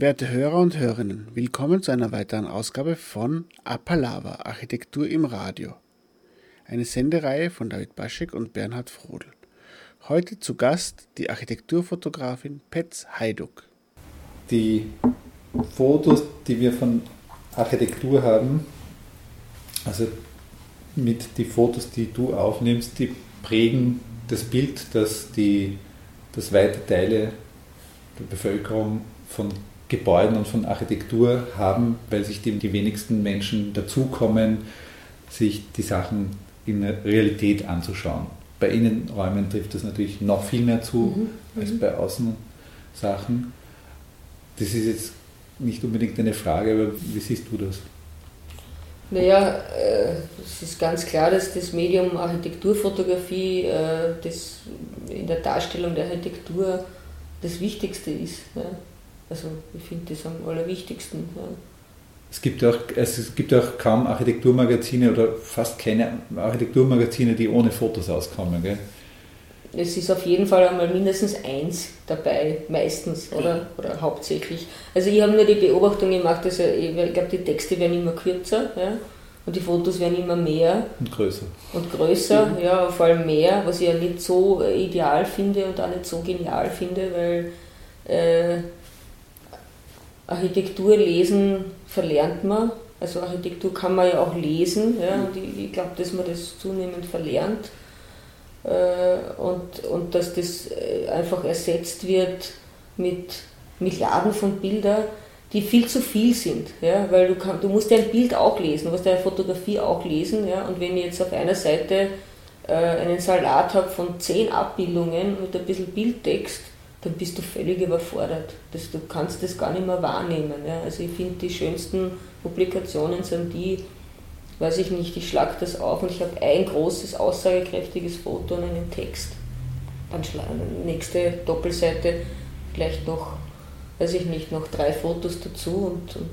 Werte Hörer und Hörerinnen, willkommen zu einer weiteren Ausgabe von Apalava Architektur im Radio. Eine Sendereihe von David Baschek und Bernhard Frodel. Heute zu Gast die Architekturfotografin Petz Heiduk. Die Fotos, die wir von Architektur haben, also mit die Fotos, die du aufnimmst, die prägen das Bild, das, die, das weite Teile der Bevölkerung von Gebäuden und von Architektur haben, weil sich dem die wenigsten Menschen dazukommen, sich die Sachen in der Realität anzuschauen. Bei Innenräumen trifft das natürlich noch viel mehr zu mhm. als mhm. bei Außensachen. Das ist jetzt nicht unbedingt eine Frage, aber wie siehst du das? Naja, äh, es ist ganz klar, dass das Medium Architekturfotografie äh, das in der Darstellung der Architektur das Wichtigste ist. Also ich finde das am allerwichtigsten. Ja. Es gibt, auch, es gibt auch kaum Architekturmagazine oder fast keine Architekturmagazine, die ohne Fotos auskommen. Gell? Es ist auf jeden Fall einmal mindestens eins dabei, meistens oder, oder hauptsächlich. Also ich habe nur die Beobachtung gemacht, dass ich glaube, die Texte werden immer kürzer ja, und die Fotos werden immer mehr. Und größer. Und größer, mhm. ja, vor allem mehr, was ich ja nicht so ideal finde und auch nicht so genial finde, weil äh, Architektur lesen verlernt man. Also Architektur kann man ja auch lesen. Ja, und ich, ich glaube, dass man das zunehmend verlernt. Äh, und, und dass das äh, einfach ersetzt wird mit Milliarden von Bildern, die viel zu viel sind. Ja? Weil du, kann, du musst ja ein Bild auch lesen, du musst ja eine Fotografie auch lesen. Ja? Und wenn ich jetzt auf einer Seite äh, einen Salat habe von zehn Abbildungen mit ein bisschen Bildtext, dann bist du völlig überfordert. Das, du kannst das gar nicht mehr wahrnehmen. Ja. Also ich finde, die schönsten Publikationen sind die, weiß ich nicht, ich schlage das auf und ich habe ein großes, aussagekräftiges Foto und einen Text. Dann nächste Doppelseite gleich noch, weiß ich nicht, noch drei Fotos dazu und, und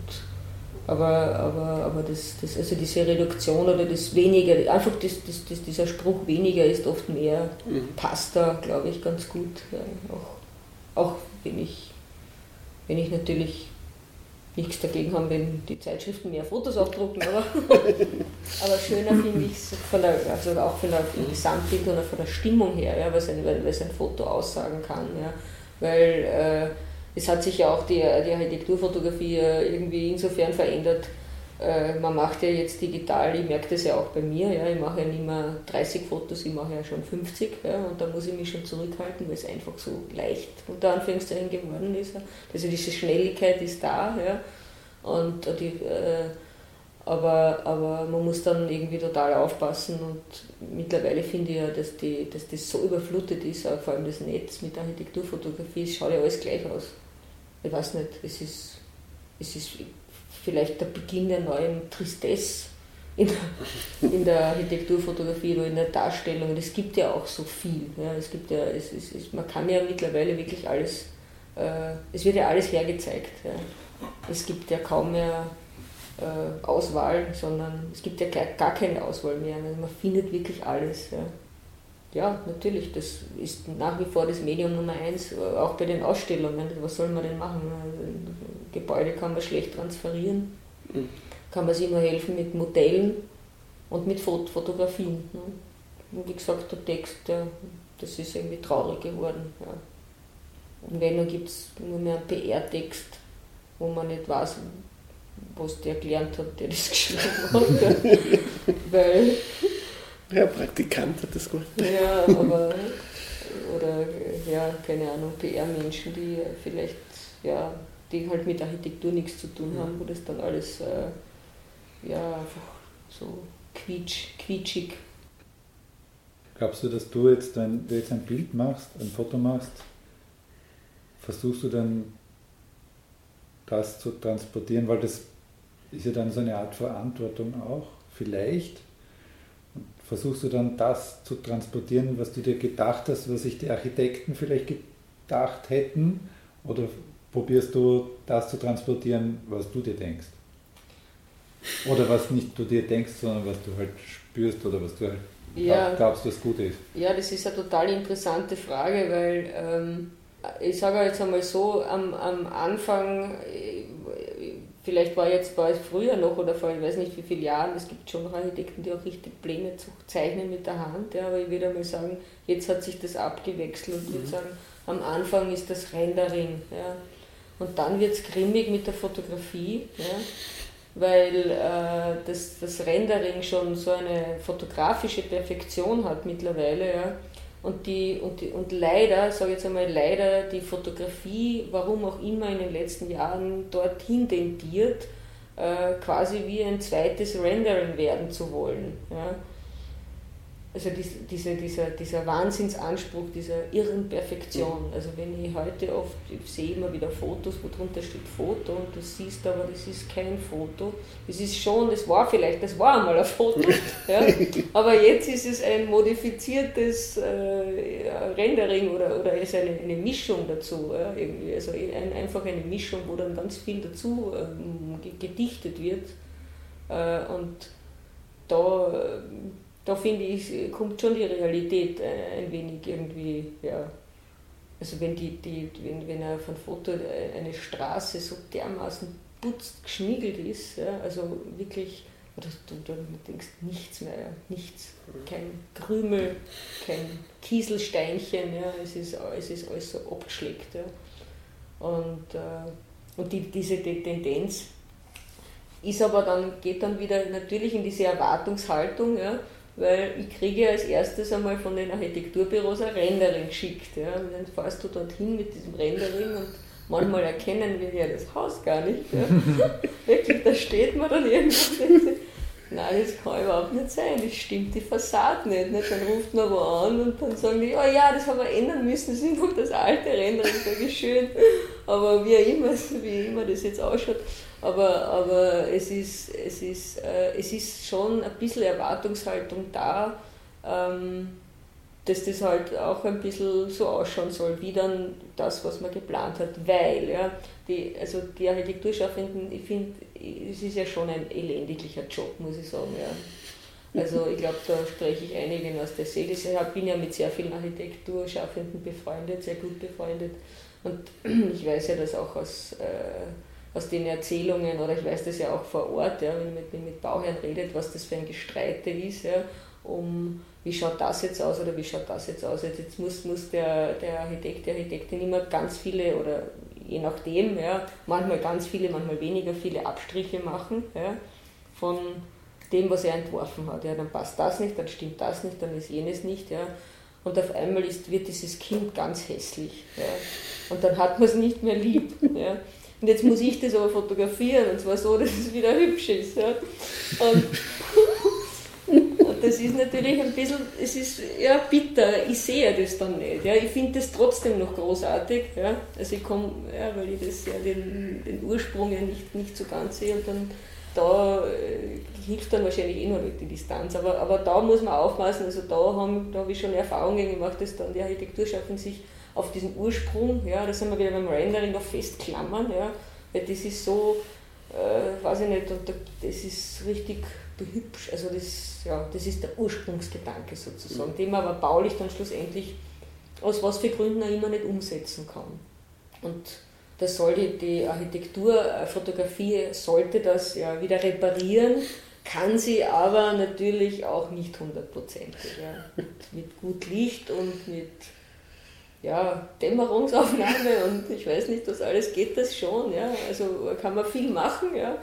aber, aber, aber das, das, also diese Reduktion oder das weniger, einfach das, das, das, dieser Spruch weniger ist oft mehr, mhm. passt da, glaube ich, ganz gut. Ja, auch auch wenn ich, wenn ich natürlich nichts dagegen habe, wenn die Zeitschriften mehr Fotos aufdrucken, aber, aber schöner finde ich es also auch von der Gesamtbild oder von der Stimmung her, ja, was, ein, was ein Foto aussagen kann. Ja, weil äh, es hat sich ja auch die, die Architekturfotografie irgendwie insofern verändert, äh, man macht ja jetzt digital, ich merke das ja auch bei mir, ja, ich mache ja nicht mehr 30 Fotos, ich mache ja schon 50 ja, und da muss ich mich schon zurückhalten, weil es einfach so leicht unter Anführungszeichen geworden ist. Also diese Schnelligkeit ist da, ja, und die, äh, aber, aber man muss dann irgendwie total aufpassen und mittlerweile finde ich ja, dass, die, dass das so überflutet ist, vor allem das Netz mit Architekturfotografie, es schaut ja alles gleich aus. Ich weiß nicht, es ist, es ist vielleicht der Beginn der neuen Tristesse in der, in der Architekturfotografie oder in der Darstellung. Es gibt ja auch so viel. Ja. Es gibt ja, es, es, es, man kann ja mittlerweile wirklich alles, äh, es wird ja alles hergezeigt. Ja. Es gibt ja kaum mehr äh, Auswahl, sondern es gibt ja gar, gar keine Auswahl mehr. Also man findet wirklich alles. Ja. Ja, natürlich, das ist nach wie vor das Medium Nummer eins, äh, auch bei den Ausstellungen. Was soll man denn machen? Gebäude kann man schlecht transferieren. Mhm. Kann man sich nur helfen mit Modellen und mit Fot Fotografien. Ne? Und wie gesagt, der Text, der, das ist irgendwie traurig geworden. Ja. Und wenn, dann gibt es nur mehr einen PR-Text, wo man nicht weiß, was der gelernt hat, der das geschrieben hat. Weil, ja, Praktikant hat das gut. Ja, aber, oder, ja, keine Ahnung, PR-Menschen, die vielleicht, ja, die halt mit Architektur nichts zu tun haben, wo das dann alles äh, ja, einfach so quietsch, quietschig. Glaubst du, dass du jetzt, wenn du jetzt ein Bild machst, ein Foto machst, versuchst du dann das zu transportieren, weil das ist ja dann so eine Art Verantwortung auch, vielleicht. Versuchst du dann das zu transportieren, was du dir gedacht hast, was sich die Architekten vielleicht gedacht hätten? Oder probierst du das zu transportieren, was du dir denkst. Oder was nicht du dir denkst, sondern was du halt spürst oder was du halt ja, glaubst, was gut ist. Ja, das ist eine total interessante Frage, weil ähm, ich sage jetzt einmal so, am, am Anfang, vielleicht war jetzt es früher noch oder vor ich weiß nicht wie vielen Jahren, es gibt schon Architekten, die auch richtig Pläne zeichnen mit der Hand, ja, aber ich würde mal sagen, jetzt hat sich das abgewechselt und ich würde mhm. sagen, am Anfang ist das Rendering. Ja. Und dann wird es grimmig mit der Fotografie. Ja weil äh, das, das Rendering schon so eine fotografische Perfektion hat mittlerweile. Ja. Und, die, und, die, und leider, sage ich jetzt einmal, leider die Fotografie, warum auch immer in den letzten Jahren dorthin tendiert, äh, quasi wie ein zweites Rendering werden zu wollen. Ja also diese, dieser, dieser Wahnsinnsanspruch, dieser irren Perfektion. Also wenn ich heute oft, ich sehe immer wieder Fotos, wo drunter steht Foto und du siehst aber, das ist kein Foto. Das ist schon, das war vielleicht, das war einmal ein Foto, ja, aber jetzt ist es ein modifiziertes äh, Rendering oder, oder ist eine, eine Mischung dazu. Ja, irgendwie. Also ein, einfach eine Mischung, wo dann ganz viel dazu ähm, gedichtet wird. Äh, und da da finde ich, kommt schon die Realität äh, ein wenig irgendwie, ja. Also wenn, die, die, wenn, wenn er von Foto äh, eine Straße so dermaßen putzt, geschniegelt ist, ja, also wirklich, oder du, du denkst nichts mehr, ja, nichts, kein Krümel, kein Kieselsteinchen, ja, es, ist, es ist alles so abgeschlägt. Ja. Und, äh, und die, diese die Tendenz ist aber dann, geht dann wieder natürlich in diese Erwartungshaltung, ja, weil ich kriege als erstes einmal von den Architekturbüros ein Rendering geschickt. Ja. Und dann fährst du dorthin mit diesem Rendering und manchmal erkennen wir ja das Haus gar nicht. Ja. Wirklich, da steht man dann irgendwo und denkt, nein, das kann überhaupt nicht sein, das stimmt die Fassade nicht. nicht. Dann ruft man wo an und dann sagen die, oh ja, das haben wir ändern müssen, das ist einfach das alte Rendering, sage ich schön. Aber wie immer, wie immer das jetzt ausschaut, aber, aber es, ist, es, ist, äh, es ist schon ein bisschen Erwartungshaltung da, ähm, dass das halt auch ein bisschen so ausschauen soll, wie dann das, was man geplant hat. Weil, ja, die, also die Architekturschaffenden, ich finde, es ist ja schon ein elendiglicher Job, muss ich sagen. Ja. Also ich glaube, da spreche ich einigen aus der Seele. Ich bin ja mit sehr vielen Architekturschaffenden befreundet, sehr gut befreundet. Und ich weiß ja, dass auch aus... Äh, aus den Erzählungen, oder ich weiß das ja auch vor Ort, ja, wenn man mit, mit Bauherren redet, was das für ein Gestreite ist, ja, um wie schaut das jetzt aus oder wie schaut das jetzt aus. Jetzt muss, muss der, der Architekt, die Architektin immer ganz viele oder je nachdem, ja, manchmal ganz viele, manchmal weniger viele Abstriche machen ja, von dem, was er entworfen hat. Ja, dann passt das nicht, dann stimmt das nicht, dann ist jenes nicht. Ja. Und auf einmal ist, wird dieses Kind ganz hässlich. Ja. Und dann hat man es nicht mehr lieb. Ja. Und jetzt muss ich das aber fotografieren und zwar so, dass es wieder hübsch ist. Ja. Und, und das ist natürlich ein bisschen, es ist ja bitter, ich sehe das dann nicht. Ja. Ich finde das trotzdem noch großartig. Ja. Also ich komme, ja, weil ich das ja den, den Ursprung ja nicht, nicht so ganz sehe und dann da äh, hilft dann wahrscheinlich eh noch nicht die Distanz. Aber, aber da muss man aufpassen, also da habe da hab ich schon Erfahrungen gemacht, dass dann die Architekturschaffenden sich auf diesen Ursprung, ja, da sind wir wieder beim Rendering noch festklammern, ja, weil das ist so, äh, weiß ich nicht, und das ist richtig behübscht, also das, ja, das ist der Ursprungsgedanke sozusagen, mhm. den man aber baulich dann schlussendlich aus was für Gründen auch immer nicht umsetzen kann. Und das soll die, die Architekturfotografie sollte das ja wieder reparieren, kann sie aber natürlich auch nicht hundertprozentig. Ja. Mit, mit gut Licht und mit ja, Dämmerungsaufnahme und ich weiß nicht, was alles geht das schon. Ja? Also kann man viel machen, ja?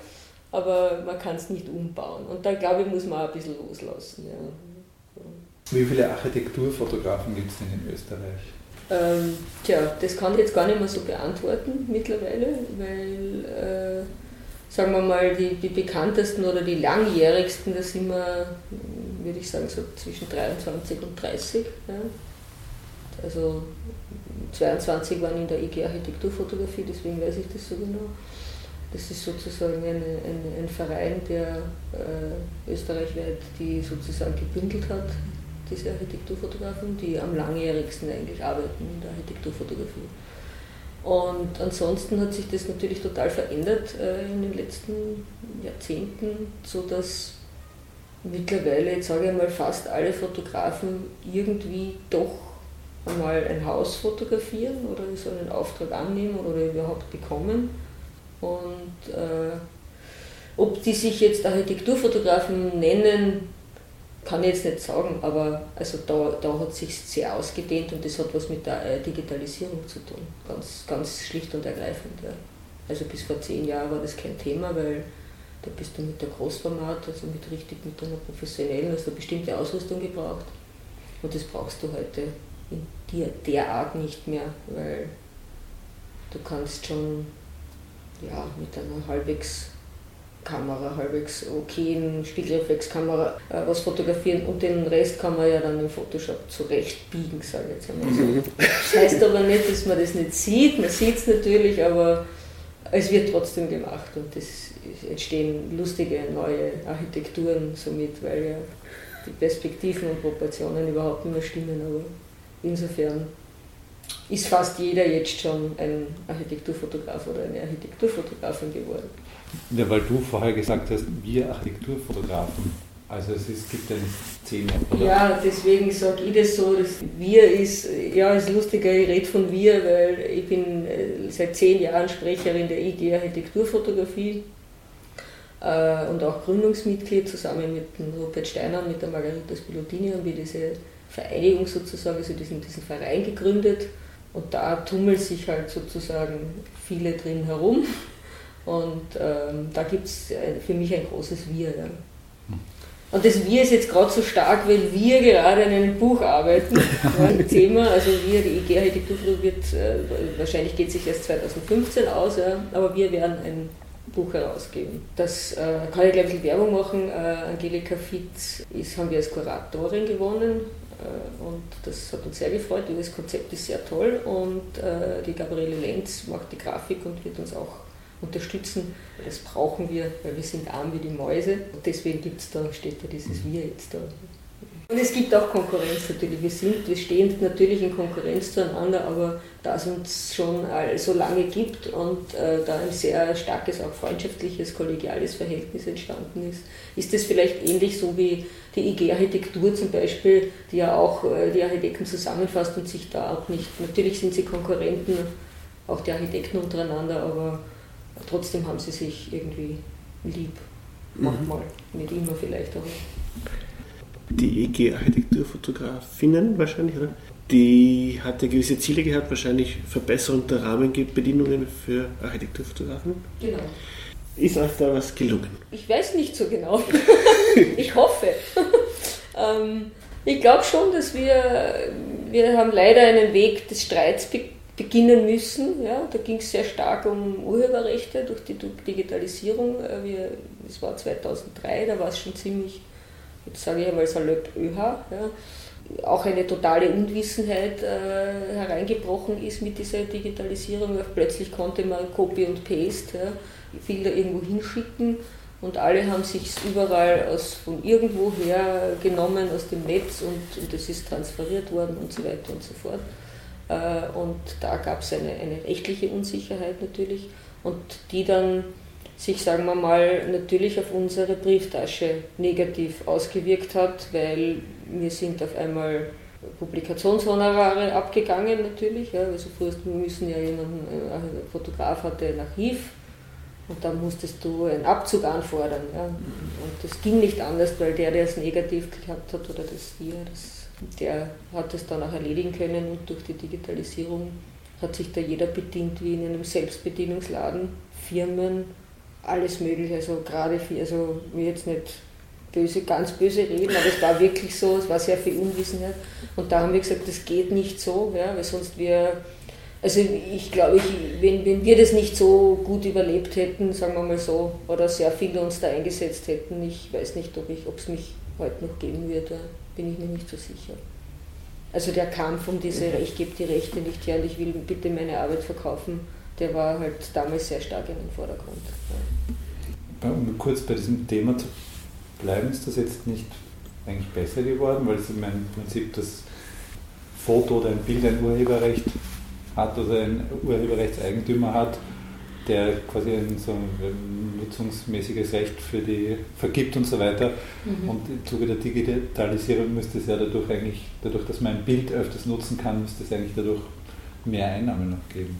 aber man kann es nicht umbauen. Und da glaube ich, muss man auch ein bisschen loslassen. Ja. Wie viele Architekturfotografen gibt es denn in Österreich? Ähm, tja, das kann ich jetzt gar nicht mehr so beantworten mittlerweile, weil, äh, sagen wir mal, die, die bekanntesten oder die langjährigsten, das sind wir, würde ich sagen, so zwischen 23 und 30. Ja. Also 22 waren in der IG Architekturfotografie, deswegen weiß ich das so genau. Das ist sozusagen eine, eine, ein Verein, der äh, österreichweit die sozusagen gebündelt hat, diese Architekturfotografen, die am langjährigsten eigentlich arbeiten in der Architekturfotografie. Und ansonsten hat sich das natürlich total verändert äh, in den letzten Jahrzehnten, sodass mittlerweile, jetzt sage ich mal, fast alle Fotografen irgendwie doch einmal ein Haus fotografieren oder so einen Auftrag annehmen oder überhaupt bekommen. Und äh, ob die sich jetzt Architekturfotografen nennen, kann ich jetzt nicht sagen, aber also da, da hat sich sehr ausgedehnt und das hat was mit der äh, Digitalisierung zu tun. Ganz, ganz schlicht und ergreifend. Ja. Also bis vor zehn Jahren war das kein Thema, weil da bist du mit der Großformat, also mit richtig mit einer professionellen, also eine bestimmte Ausrüstung gebraucht. Und das brauchst du heute in dir der Art nicht mehr, weil du kannst schon ja, mit einer halbwegs Kamera, halbwegs okayen Spiegelreflexkamera äh, was fotografieren und den Rest kann man ja dann im Photoshop zurechtbiegen, sage ich jetzt einmal so. Mhm. Das heißt aber nicht, dass man das nicht sieht, man sieht es natürlich, aber es wird trotzdem gemacht und es entstehen lustige neue Architekturen somit, weil ja die Perspektiven und Proportionen überhaupt nicht mehr stimmen, aber insofern ist fast jeder jetzt schon ein Architekturfotograf oder eine Architekturfotografin geworden. Ja, weil du vorher gesagt hast, wir Architekturfotografen. Also es ist, gibt eine Szene, oder? Ja, deswegen sage ich das so, dass wir ist, ja, ist lustiger, ich rede von wir, weil ich bin äh, seit zehn Jahren Sprecherin der IG Architekturfotografie äh, und auch Gründungsmitglied zusammen mit Robert Steiner und mit der Margarita Spilotini haben wir diese Vereinigung sozusagen, also diesen, diesen Verein gegründet und da tummeln sich halt sozusagen viele drin herum und ähm, da gibt es äh, für mich ein großes Wir. Ja. Und das Wir ist jetzt gerade so stark, weil wir gerade an einem Buch arbeiten, ein Thema. Also wir, die IG Architektur wird, äh, wahrscheinlich geht sich erst 2015 aus, ja, aber wir werden ein Buch herausgeben. Das äh, kann ich gleich ein bisschen Werbung machen. Äh, Angelika Fitz ist, haben wir als Kuratorin gewonnen und das hat uns sehr gefreut. Das Konzept ist sehr toll und äh, die Gabriele Lenz macht die Grafik und wird uns auch unterstützen. Das brauchen wir, weil wir sind arm wie die Mäuse. Und deswegen gibt's da, steht da dieses Wir jetzt da. Und es gibt auch Konkurrenz natürlich. Wir, sind, wir stehen natürlich in Konkurrenz zueinander, aber da es uns schon so lange gibt und äh, da ein sehr starkes, auch freundschaftliches, kollegiales Verhältnis entstanden ist, ist es vielleicht ähnlich so wie die IG Architektur zum Beispiel, die ja auch äh, die Architekten zusammenfasst und sich da auch nicht, natürlich sind sie Konkurrenten, auch die Architekten untereinander, aber trotzdem haben sie sich irgendwie lieb. Manchmal, mhm. nicht immer vielleicht, aber. Die EG Architekturfotografinnen wahrscheinlich, oder? Die hatte gewisse Ziele gehabt, wahrscheinlich Verbesserung der Rahmenbedingungen für Architekturfotografen. Genau. Ist euch da was gelungen? Ich weiß nicht so genau. ich hoffe. ähm, ich glaube schon, dass wir, wir haben leider einen Weg des Streits bekommen beginnen müssen. Ja, da ging es sehr stark um Urheberrechte durch die Digitalisierung. Äh, wir, das war 2003, da war es schon ziemlich, sage ich einmal salopp ÖH, ja, auch eine totale Unwissenheit äh, hereingebrochen ist mit dieser Digitalisierung. Plötzlich konnte man Copy und Paste ja, Bilder irgendwo hinschicken und alle haben sich überall aus, von irgendwo her genommen aus dem Netz und, und es ist transferiert worden und so weiter und so fort. Äh, und da gab es eine, eine rechtliche Unsicherheit natürlich und die dann sich, sagen wir mal, natürlich auf unsere Brieftasche negativ ausgewirkt hat, weil wir sind auf einmal Publikationshonorare abgegangen natürlich. Ja, also früher müssen ja jemanden, äh, ein Fotograf hatte ein Archiv und dann musstest du einen Abzug anfordern. Ja. Und das ging nicht anders, weil der, der es negativ gehabt hat oder das wir, das der hat es dann auch erledigen können und durch die Digitalisierung hat sich da jeder bedient wie in einem Selbstbedienungsladen, Firmen, alles mögliche. Also gerade, für, also mir jetzt nicht böse, ganz böse reden, aber es war wirklich so, es war sehr viel Unwissenheit. Und da haben wir gesagt, das geht nicht so, ja, weil sonst wir, also ich glaube, ich, wenn, wenn wir das nicht so gut überlebt hätten, sagen wir mal so, oder sehr viele uns da eingesetzt hätten, ich weiß nicht, ob es mich heute noch geben würde bin ich mir nicht so sicher. Also der Kampf um diese, mhm. ich gebe die Rechte nicht her und ich will bitte meine Arbeit verkaufen, der war halt damals sehr stark in den Vordergrund. Um kurz bei diesem Thema zu bleiben, ist das jetzt nicht eigentlich besser geworden, weil es im Prinzip das Foto oder ein Bild ein Urheberrecht hat oder ein Urheberrechtseigentümer hat der quasi ein so ein nutzungsmäßiges Recht für die vergibt und so weiter. Mhm. Und im Zuge der Digitalisierung müsste es ja dadurch eigentlich, dadurch, dass man ein Bild öfters nutzen kann, müsste es eigentlich dadurch mehr Einnahmen noch geben.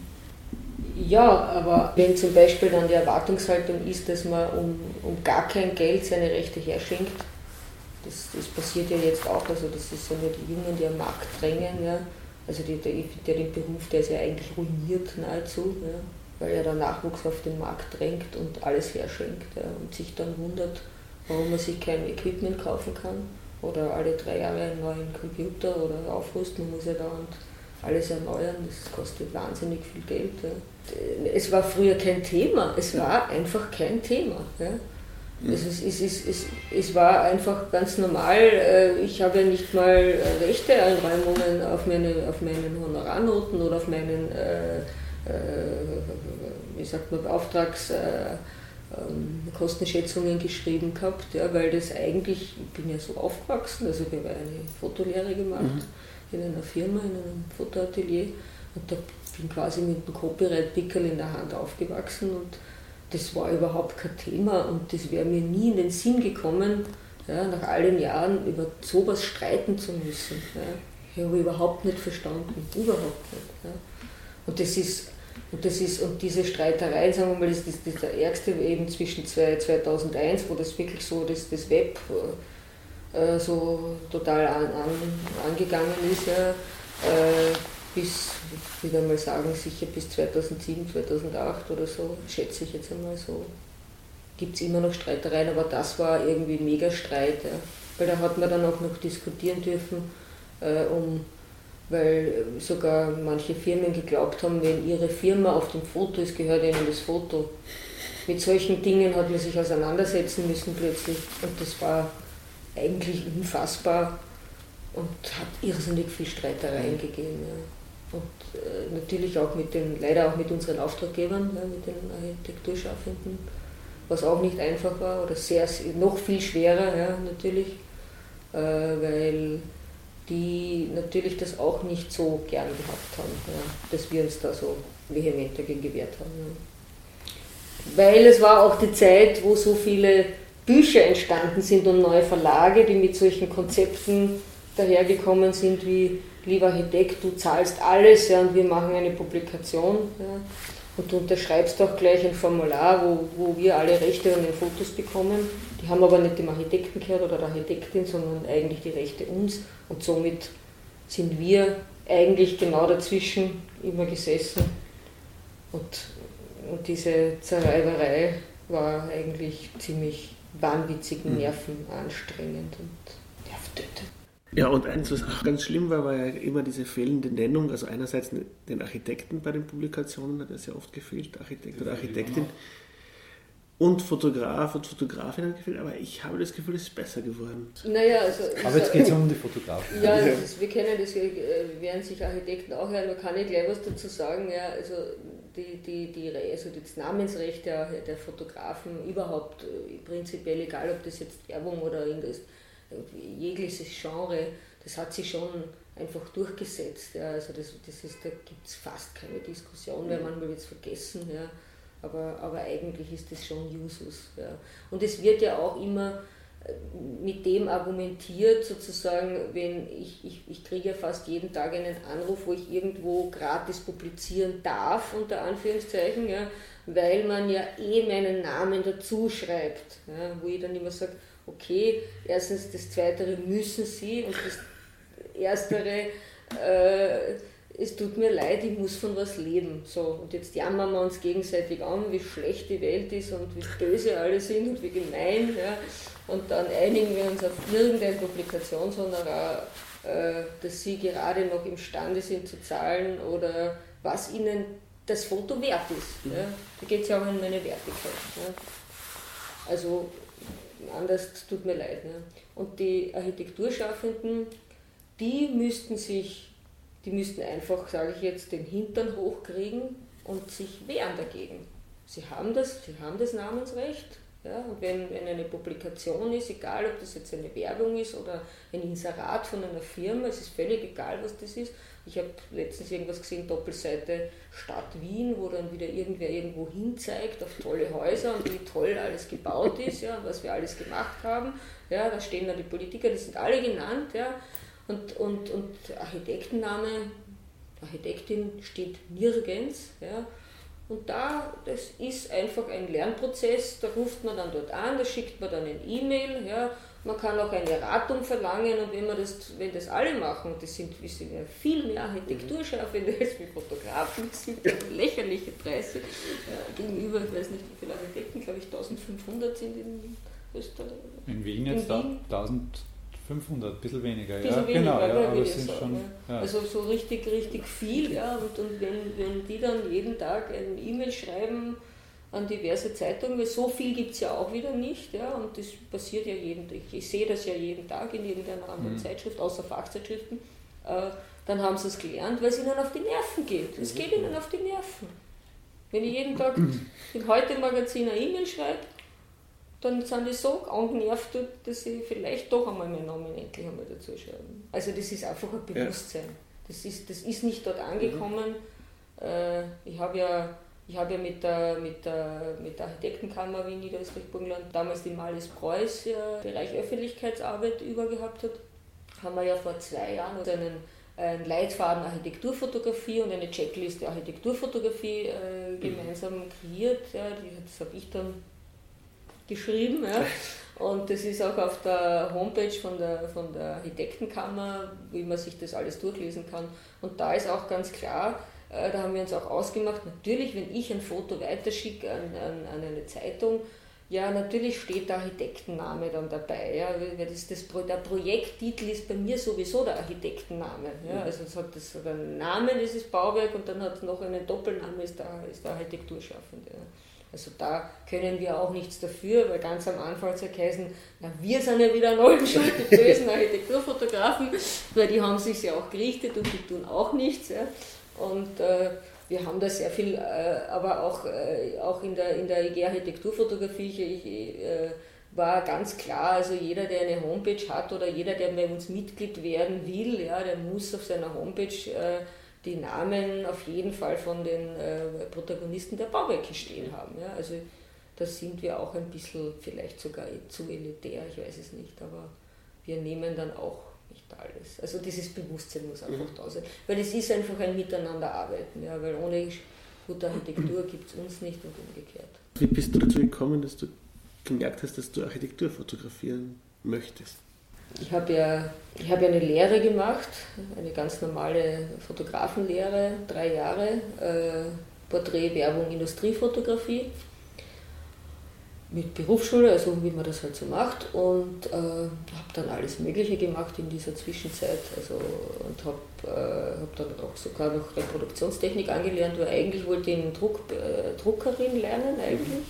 Ja, aber wenn zum Beispiel dann die Erwartungshaltung ist, dass man um, um gar kein Geld seine Rechte herschenkt, das, das passiert ja jetzt auch, also das so nur die Jungen, die am Markt drängen, ja. Also die, der, der den Beruf, der ist ja eigentlich ruiniert nahezu, ja, weil ja der Nachwuchs auf den Markt drängt und alles herschenkt ja, und sich dann wundert, warum man sich kein Equipment kaufen kann oder alle drei Jahre einen neuen Computer oder aufrüsten, man muss ja da und alles erneuern, das kostet wahnsinnig viel Geld. Ja. Es war früher kein Thema, es war einfach kein Thema. Ja. Also es, es, es, es, es war einfach ganz normal. Äh, ich habe ja nicht mal äh, Rechteeinräumungen auf, meine, auf meinen Honorarnoten oder auf meinen, äh, äh, wie sagt man, Auftragskostenschätzungen ähm, geschrieben gehabt, ja, weil das eigentlich, ich bin ja so aufgewachsen, also ich habe eine Fotolehre gemacht. Mhm in einer Firma, in einem Fotoatelier und da bin quasi mit dem Copyright-Pickel in der Hand aufgewachsen und das war überhaupt kein Thema und das wäre mir nie in den Sinn gekommen, ja, nach all den Jahren über sowas streiten zu müssen. Ja. Ich habe überhaupt nicht verstanden, überhaupt nicht. Ja. Und das ist und, das ist, und diese Streitereien, sagen wir mal, das ist, das ist der ärgste eben zwischen 2001, wo das wirklich so das, das Web äh, so total an, an, angegangen ist, ja, äh, bis, ich würde mal sagen, sicher bis 2007, 2008 oder so, schätze ich jetzt einmal so. Gibt es immer noch Streitereien, aber das war irgendwie ein Megastreit, ja. weil da hat man dann auch noch diskutieren dürfen, äh, um, weil sogar manche Firmen geglaubt haben, wenn ihre Firma auf dem Foto ist, gehört ihnen das Foto. Mit solchen Dingen hat man sich auseinandersetzen müssen plötzlich und das war eigentlich unfassbar und hat irrsinnig viel Streitereien gegeben. Ja. Und äh, natürlich auch mit den, leider auch mit unseren Auftraggebern, ja, mit den Architekturschaffenden, was auch nicht einfach war oder sehr, noch viel schwerer ja, natürlich, äh, weil die natürlich das auch nicht so gern gehabt haben, ja, dass wir uns da so vehement dagegen gewehrt haben. Ja. Weil es war auch die Zeit, wo so viele Bücher entstanden sind und neue Verlage, die mit solchen Konzepten dahergekommen sind wie lieber Architekt, du zahlst alles ja, und wir machen eine Publikation. Ja, und du unterschreibst auch gleich ein Formular, wo, wo wir alle Rechte an den Fotos bekommen. Die haben aber nicht dem Architekten gehört oder der Architektin, sondern eigentlich die Rechte uns. Und somit sind wir eigentlich genau dazwischen immer gesessen. Und, und diese Zerreiberei war eigentlich ziemlich wahnwitzigen. Nerven anstrengend und nervtötend. Ja, und eins, was auch ganz schlimm war, war ja immer diese fehlende Nennung. Also einerseits den Architekten bei den Publikationen hat er sehr oft gefehlt, Architekt oder Architektin. Und Fotograf und Fotografin hat gefehlt, aber ich habe das Gefühl, es ist besser geworden. Naja, also. Aber jetzt geht es um die Fotografen. Ja, ist, wir kennen das, äh, werden sich Architekten auch hören, da kann ich gleich was dazu sagen. Ja, also die, die, die, also das Namensrecht der, der Fotografen überhaupt äh, prinzipiell, egal ob das jetzt Werbung oder irgendwas, jegliches Genre, das hat sich schon einfach durchgesetzt. Ja. Also das, das ist, da gibt es fast keine Diskussion mehr, manchmal wird es vergessen, ja. Aber, aber eigentlich ist das schon Usus. Ja. Und es wird ja auch immer mit dem argumentiert, sozusagen, wenn ich, ich, ich kriege ja fast jeden Tag einen Anruf, wo ich irgendwo gratis publizieren darf, unter Anführungszeichen, ja, weil man ja eh meinen Namen dazu schreibt, ja, wo ich dann immer sage, okay, erstens das Zweitere müssen Sie und das Erstere, äh, es tut mir leid, ich muss von was leben. So, und jetzt jammern wir uns gegenseitig an, wie schlecht die Welt ist und wie böse alle sind und wie gemein. Ja und dann einigen wir uns auf irgendein Publikationshonorar, äh, dass sie gerade noch imstande sind zu zahlen oder was ihnen das Foto wert ist. Mhm. Ja. Da geht es ja auch um meine Wertigkeit. Ja. Also anders tut mir leid. Ja. Und die Architekturschaffenden, die müssten sich, die müssten einfach, sage ich jetzt, den Hintern hochkriegen und sich wehren dagegen. Sie haben das, sie haben das Namensrecht, Ja, und wenn, wenn eine Publikation ist, egal ob das jetzt eine Werbung ist oder ein Inserat von einer Firma, es ist völlig egal, was das ist. Ich habe letztens irgendwas gesehen, Doppelseite Stadt Wien, wo dann wieder irgendwer irgendwo hinzeigt auf tolle Häuser und wie toll alles gebaut ist, ja, was wir alles gemacht haben. Ja, da stehen dann die Politiker, die sind alle genannt. Ja, und, und, und Architektenname, Architektin steht nirgends. Ja, und da, das ist einfach ein Lernprozess, da ruft man dann dort an, da schickt man dann ein E-Mail, ja, man kann auch eine Ratung verlangen und wenn, man das, wenn das alle machen, das sind, wir sind ja viel mehr Architekturschaffende als wir Fotografen, das sind ja lächerliche Preise ja, gegenüber, ich weiß nicht wie viele Architekten, glaube ich 1500 sind in Österreich. In Wien jetzt in Wien. 1000 500, ein bisschen weniger, bisschen ja. Weniger, genau, ja, aber sind sagen, schon, ja. Also so richtig, richtig viel, ja. Und, und wenn, wenn die dann jeden Tag ein E-Mail schreiben an diverse Zeitungen, weil so viel gibt es ja auch wieder nicht, ja. Und das passiert ja jeden Tag. Ich sehe das ja jeden Tag in irgendeiner anderen mhm. Zeitschrift, außer Fachzeitschriften. Äh, dann haben sie es gelernt, weil es ihnen auf die Nerven geht. Es geht ihnen auf die Nerven. Wenn ich jeden Tag in heute Magazin eine E-Mail schreibe, dann sind die so angenervt, dass sie vielleicht doch einmal meinen Namen endlich einmal dazu schreiben. Also das ist einfach ein Bewusstsein. Ja. Das, ist, das ist nicht dort angekommen. Mhm. Äh, ich habe ja, ich hab ja mit, der, mit, der, mit der Architektenkammer Wien Niederösterreich-Burgenland damals die Malis Preuß ja, Bereich Öffentlichkeitsarbeit übergehabt hat, haben wir ja vor zwei Jahren einen, einen Leitfaden Architekturfotografie und eine Checkliste Architekturfotografie äh, mhm. gemeinsam kreiert. Ja, das habe ich dann geschrieben. Ja. Und das ist auch auf der Homepage von der, von der Architektenkammer, wie man sich das alles durchlesen kann. Und da ist auch ganz klar, äh, da haben wir uns auch ausgemacht, natürlich, wenn ich ein Foto weiterschicke an, an, an eine Zeitung, ja, natürlich steht der Architektenname dann dabei. Ja, weil das, das, der Projekttitel ist bei mir sowieso der Architektenname. Ja, also es hat das einen Namen, dieses Bauwerk, und dann hat es noch einen Doppelnamen, ist der, ist der Architekturschaffende. Ja. Also da können wir auch nichts dafür, weil ganz am Anfang hat es na, wir sind ja wieder neu schuld, die bösen Architekturfotografen, weil die haben sich ja auch gerichtet und die tun auch nichts. Ja. Und äh, wir haben da sehr viel, äh, aber auch, äh, auch in der, in der IG Architekturfotografie, ich, äh, war ganz klar, also jeder, der eine Homepage hat oder jeder, der bei uns Mitglied werden will, ja, der muss auf seiner Homepage äh, die Namen auf jeden Fall von den äh, Protagonisten der Bauwerke stehen haben. Ja? Also da sind wir auch ein bisschen vielleicht sogar zu elitär, ich weiß es nicht, aber wir nehmen dann auch nicht alles. Also dieses Bewusstsein muss einfach mhm. da sein, weil es ist einfach ein Miteinanderarbeiten, ja? weil ohne gute Architektur gibt es uns nicht und umgekehrt. Wie bist du dazu gekommen, dass du gemerkt hast, dass du Architektur fotografieren möchtest? Ich habe ja, hab ja eine Lehre gemacht, eine ganz normale Fotografenlehre, drei Jahre, äh, Porträt, Werbung, Industriefotografie. Mit Berufsschule, also wie man das halt so macht. Und äh, habe dann alles Mögliche gemacht in dieser Zwischenzeit. Also, und habe äh, hab dann auch sogar noch Reproduktionstechnik angelernt, weil eigentlich wollte ich Druck, äh, Druckerin lernen eigentlich.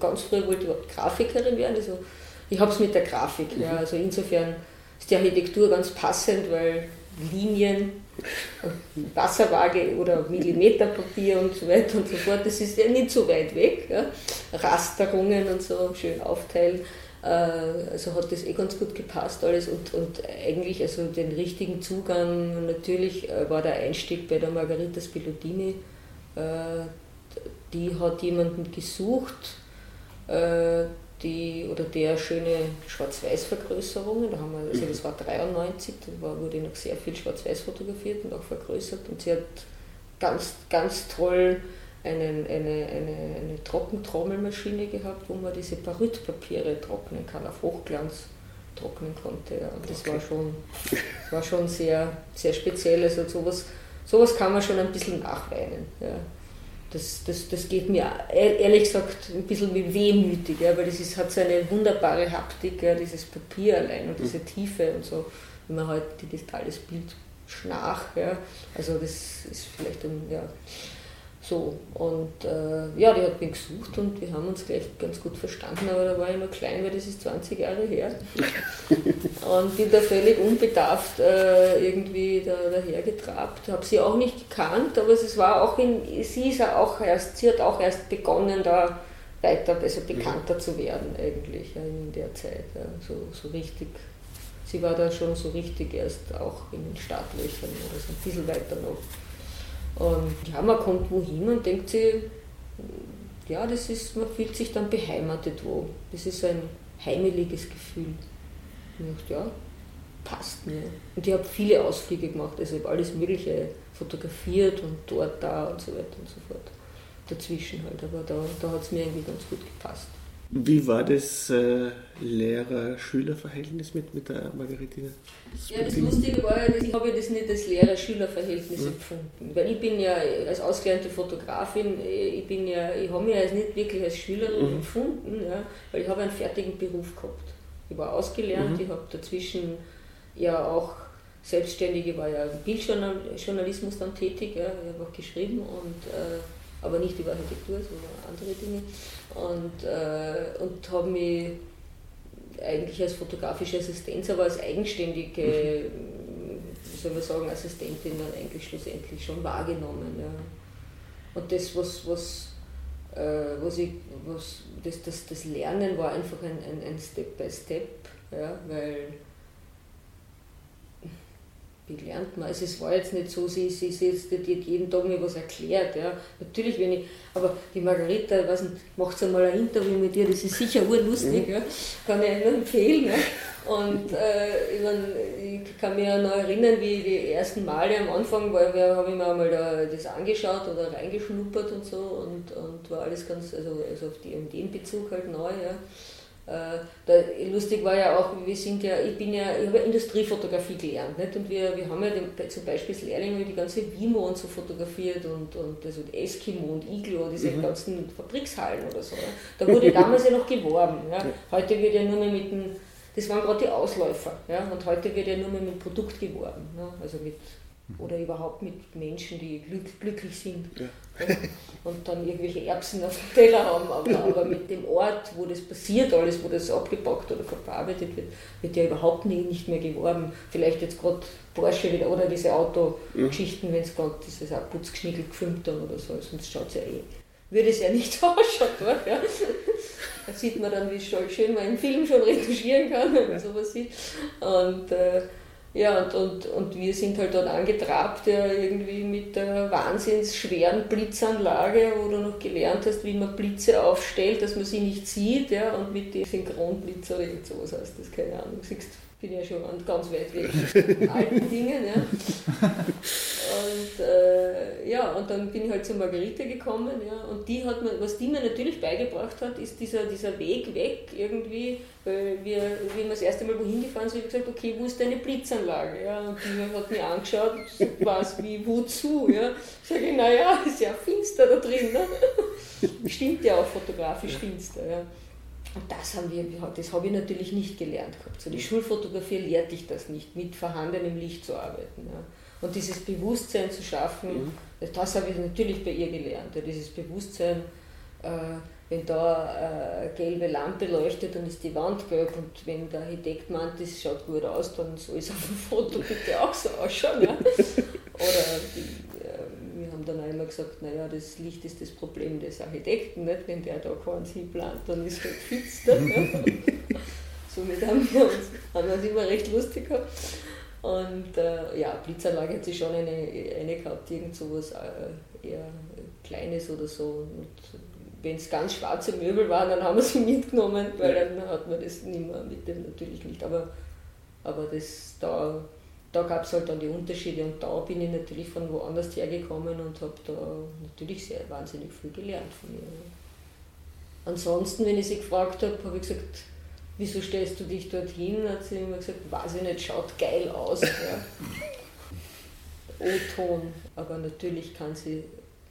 Ganz früh wollte ich überhaupt Grafikerin werden, also ich habe es mit der Grafik. Ja. Mhm. Also insofern ist die Architektur ganz passend, weil Linien, Wasserwaage oder Millimeterpapier und so weiter und so fort, das ist ja nicht so weit weg. Ja. Rasterungen und so schön aufteilen. Äh, also hat das eh ganz gut gepasst alles und, und eigentlich also den richtigen Zugang, natürlich äh, war der Einstieg bei der Margarita Spilotini, äh, die hat jemanden gesucht, die oder der schöne Schwarz-Weiß-Vergrößerungen. Da haben wir, also das war 93, da war, wurde noch sehr viel Schwarz-Weiß fotografiert und auch vergrößert. Und sie hat ganz, ganz toll einen, eine, eine, eine Trockentrommelmaschine gehabt, wo man diese Barytpapiere trocknen kann, auf Hochglanz trocknen konnte. Ja. Und das okay. war schon, war schon sehr, sehr speziell. Also sowas, sowas kann man schon ein bisschen nachweinen. Ja das, das, das geht mir ehrlich gesagt ein bisschen wie wehmütig, ja, weil das ist, hat so eine wunderbare Haptik, ja, dieses Papier allein und diese Tiefe und so, wenn man halt digitales Bild schnach. Ja, also das ist vielleicht ein, ja, so, und äh, ja, die hat mich gesucht und wir haben uns gleich ganz gut verstanden, aber da war ich noch klein, weil das ist 20 Jahre her. und bin da völlig unbedarft äh, irgendwie da, dahergetrabt. Habe sie auch nicht gekannt, aber es war auch in, sie ist ja auch erst, sie hat auch erst begonnen, da weiter, also bekannter zu werden eigentlich ja, in der Zeit. Ja, so, so richtig. Sie war da schon so richtig erst auch in den Startlöchern oder so ein bisschen weiter noch. Und ja, man kommt wohin und denkt sich, ja, das ist, man fühlt sich dann beheimatet wo. Das ist ein heimeliges Gefühl. Und ich dachte, ja, passt mir. Und ich habe viele Ausflüge gemacht, also ich habe alles Mögliche fotografiert und dort, da und so weiter und so fort. Dazwischen halt, aber da, da hat es mir eigentlich ganz gut gepasst. Wie war das äh, Lehrer-Schüler-Verhältnis mit, mit der Margaretine? Ja, das Lustige war ja, ich habe das nicht als Lehrer-Schüler-Verhältnis mhm. empfunden. Weil ich bin ja als ausgelernte Fotografin, ich bin ja, ich habe mich als nicht wirklich als Schülerin mhm. empfunden, ja, weil ich habe einen fertigen Beruf gehabt. Ich war ausgelernt, mhm. ich habe dazwischen ja auch selbstständig, ich war ja im Bildjournalismus dann tätig, ja, ich habe auch geschrieben und äh, aber nicht über Architektur, sondern andere Dinge. Und, äh, und habe mich eigentlich als fotografische Assistenz, aber als eigenständige, wie soll man sagen, Assistentin dann eigentlich schlussendlich schon wahrgenommen. Ja. Und das, was, was, äh, was ich, was, das, das, das Lernen war einfach ein, ein, ein Step by Step, ja, weil wie lernt man? Also es war jetzt nicht so, sie, sie, sie die hat jeden Tag mir was erklärt. Ja. Natürlich, wenn ich, aber die Margareta, weiß nicht, macht einmal ein Interview mit ihr, das ist sicher urlustig, ja. kann ich nur empfehlen. Ja. Und äh, ich, mein, ich kann mich auch noch erinnern, wie die ersten Male am Anfang, wir habe ich mir einmal da das angeschaut oder reingeschnuppert und so und, und war alles ganz, also, also auf die, den Bezug halt neu. Ja. Äh, lustig war ja auch, wir sind ja, ich bin ja, ich habe ja Industriefotografie gelernt, nicht? und wir, wir haben ja den, zum Beispiel als Lehrling die ganze Wimo und so fotografiert und, und also Eskimo und Iglo, diese mhm. ganzen Fabrikshallen oder so. Da wurde damals ja noch geworben. Ja? Heute wird ja nur mehr mit dem, das waren gerade die Ausläufer, ja? und heute wird ja nur mehr mit dem Produkt geworben, ne? also mit oder überhaupt mit Menschen, die glück, glücklich sind ja. und dann irgendwelche Erbsen auf dem Teller haben, aber, aber mit dem Ort, wo das passiert, alles, wo das abgepackt oder verarbeitet wird, wird ja überhaupt nie, nicht mehr geworben. Vielleicht jetzt gerade Porsche wieder oder diese Autogeschichten, ja. wenn es gerade dieses Putzgeschniegel gefilmt haben oder so, sonst schaut es ja eh, würde es ja nicht ausschauen. Ja. Da sieht man dann, wie schön man im Film schon retuschieren kann, wenn man sowas sieht. Und äh, ja, und, und, und wir sind halt dort angetrabt, ja, irgendwie mit der wahnsinns schweren Blitzanlage, wo du noch gelernt hast, wie man Blitze aufstellt, dass man sie nicht sieht, ja, und mit dem Synchronblitz oder irgend sowas heißt das, keine Ahnung. Siehst, bin ja schon ganz weit weg von alten Dingen. Ja. Und äh, ja, und dann bin ich halt zu Margarete gekommen, ja, und die hat mir, was die mir natürlich beigebracht hat, ist dieser, dieser Weg weg irgendwie, weil wir, wie wir das erste Mal wohin gefahren sind, habe ich gesagt, okay, wo ist deine Blitzanlage? Ja, und die hat mich angeschaut, was, wie, wozu? Ja. Sage ich, naja, ist ja finster da drin. Ne? Stimmt ja auch fotografisch finster. Ja. Und das haben wir, das habe ich natürlich nicht gelernt gehabt. So die Schulfotografie lehrte ich das nicht, mit vorhandenem Licht zu arbeiten. Ja. Und dieses Bewusstsein zu schaffen, mhm. das habe ich natürlich bei ihr gelernt. Ja, dieses Bewusstsein, äh, wenn da eine äh, gelbe Lampe leuchtet, dann ist die Wand gelb und wenn der Architekt meint, das schaut gut aus, dann soll es auf dem Foto bitte auch so ausschauen. Ja. Oder die, äh, wir haben dann auch immer gesagt, naja, das Licht ist das Problem des Architekten, nicht? wenn der da keins hinplant, dann ist es halt finster. Somit haben wir uns, haben wir uns immer recht lustig gehabt. Und äh, ja, Blitzanlage hat sie schon eine, eine gehabt, irgend sowas äh, eher Kleines oder so. Und wenn es ganz schwarze Möbel waren, dann haben wir sie mitgenommen, weil dann hat man das nicht mehr mit dem natürlich nicht. Aber, aber das, da, da gab es halt dann die Unterschiede und da bin ich natürlich von woanders hergekommen und habe da natürlich sehr wahnsinnig viel gelernt von ihr. Ansonsten, wenn ich sie gefragt habe, habe ich gesagt, wieso stellst du dich dorthin? Hat sie immer gesagt, weiß ich nicht, schaut geil aus. Ja. O-Ton, aber natürlich kann sie,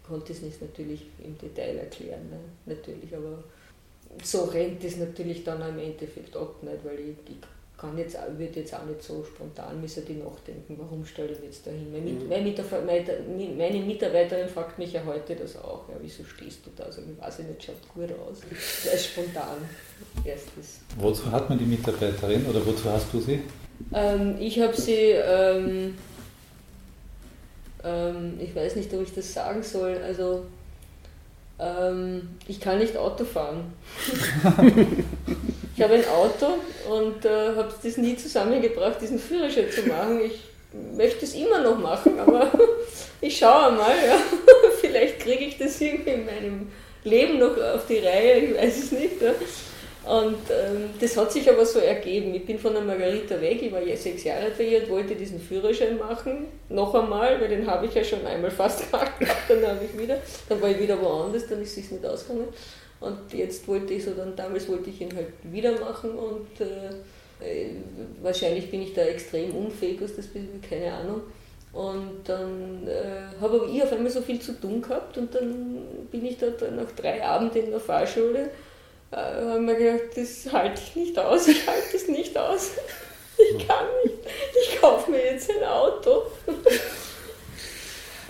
konnte es nicht natürlich im Detail erklären, ne? natürlich, aber so rennt es natürlich dann im Endeffekt ab, nicht? weil ich, ich kann jetzt, würde jetzt auch nicht so spontan müssen die nachdenken, warum stelle ich jetzt dahin. Meine, mhm. meine, meine, Mitarbeiterin fragt mich ja heute das auch, ja, wieso stehst du da? Also ich weiß nicht, schaut gut aus. Das ist spontan erstes. Wozu hat man die Mitarbeiterin oder wozu hast du sie? Ähm, ich habe sie, ähm, ähm, ich weiß nicht, ob ich das sagen soll, also Ähm, ich kann nicht Auto fahren. ich habe ein Auto und äh, habe das nie zusammengebracht, diesen Führerschein zu machen. Ich möchte es immer noch machen, aber ich schaue mal. Ja. Vielleicht kriege ich das irgendwie in meinem Leben noch auf die Reihe, ich weiß es nicht. Ja. Und ähm, das hat sich aber so ergeben. Ich bin von der Margarita weg, ich war sechs Jahre und wollte diesen Führerschein machen. Noch einmal, weil den habe ich ja schon einmal fast gemacht, dann habe ich wieder, dann war ich wieder woanders, dann ist es nicht ausgegangen. Und jetzt wollte ich so, dann damals wollte ich ihn halt wieder machen und äh, äh wahrscheinlich bin ich da extrem unfähig, was das betrifft, keine Ahnung. Und dann äh, habe aber ich auf einmal so viel zu tun gehabt und dann bin ich dort nach drei Abenden in der Fahrschule äh, haben wir gedacht, das halte ich nicht aus, ich halte es nicht aus. Ich kann nicht, ich kaufe mir jetzt ein Auto.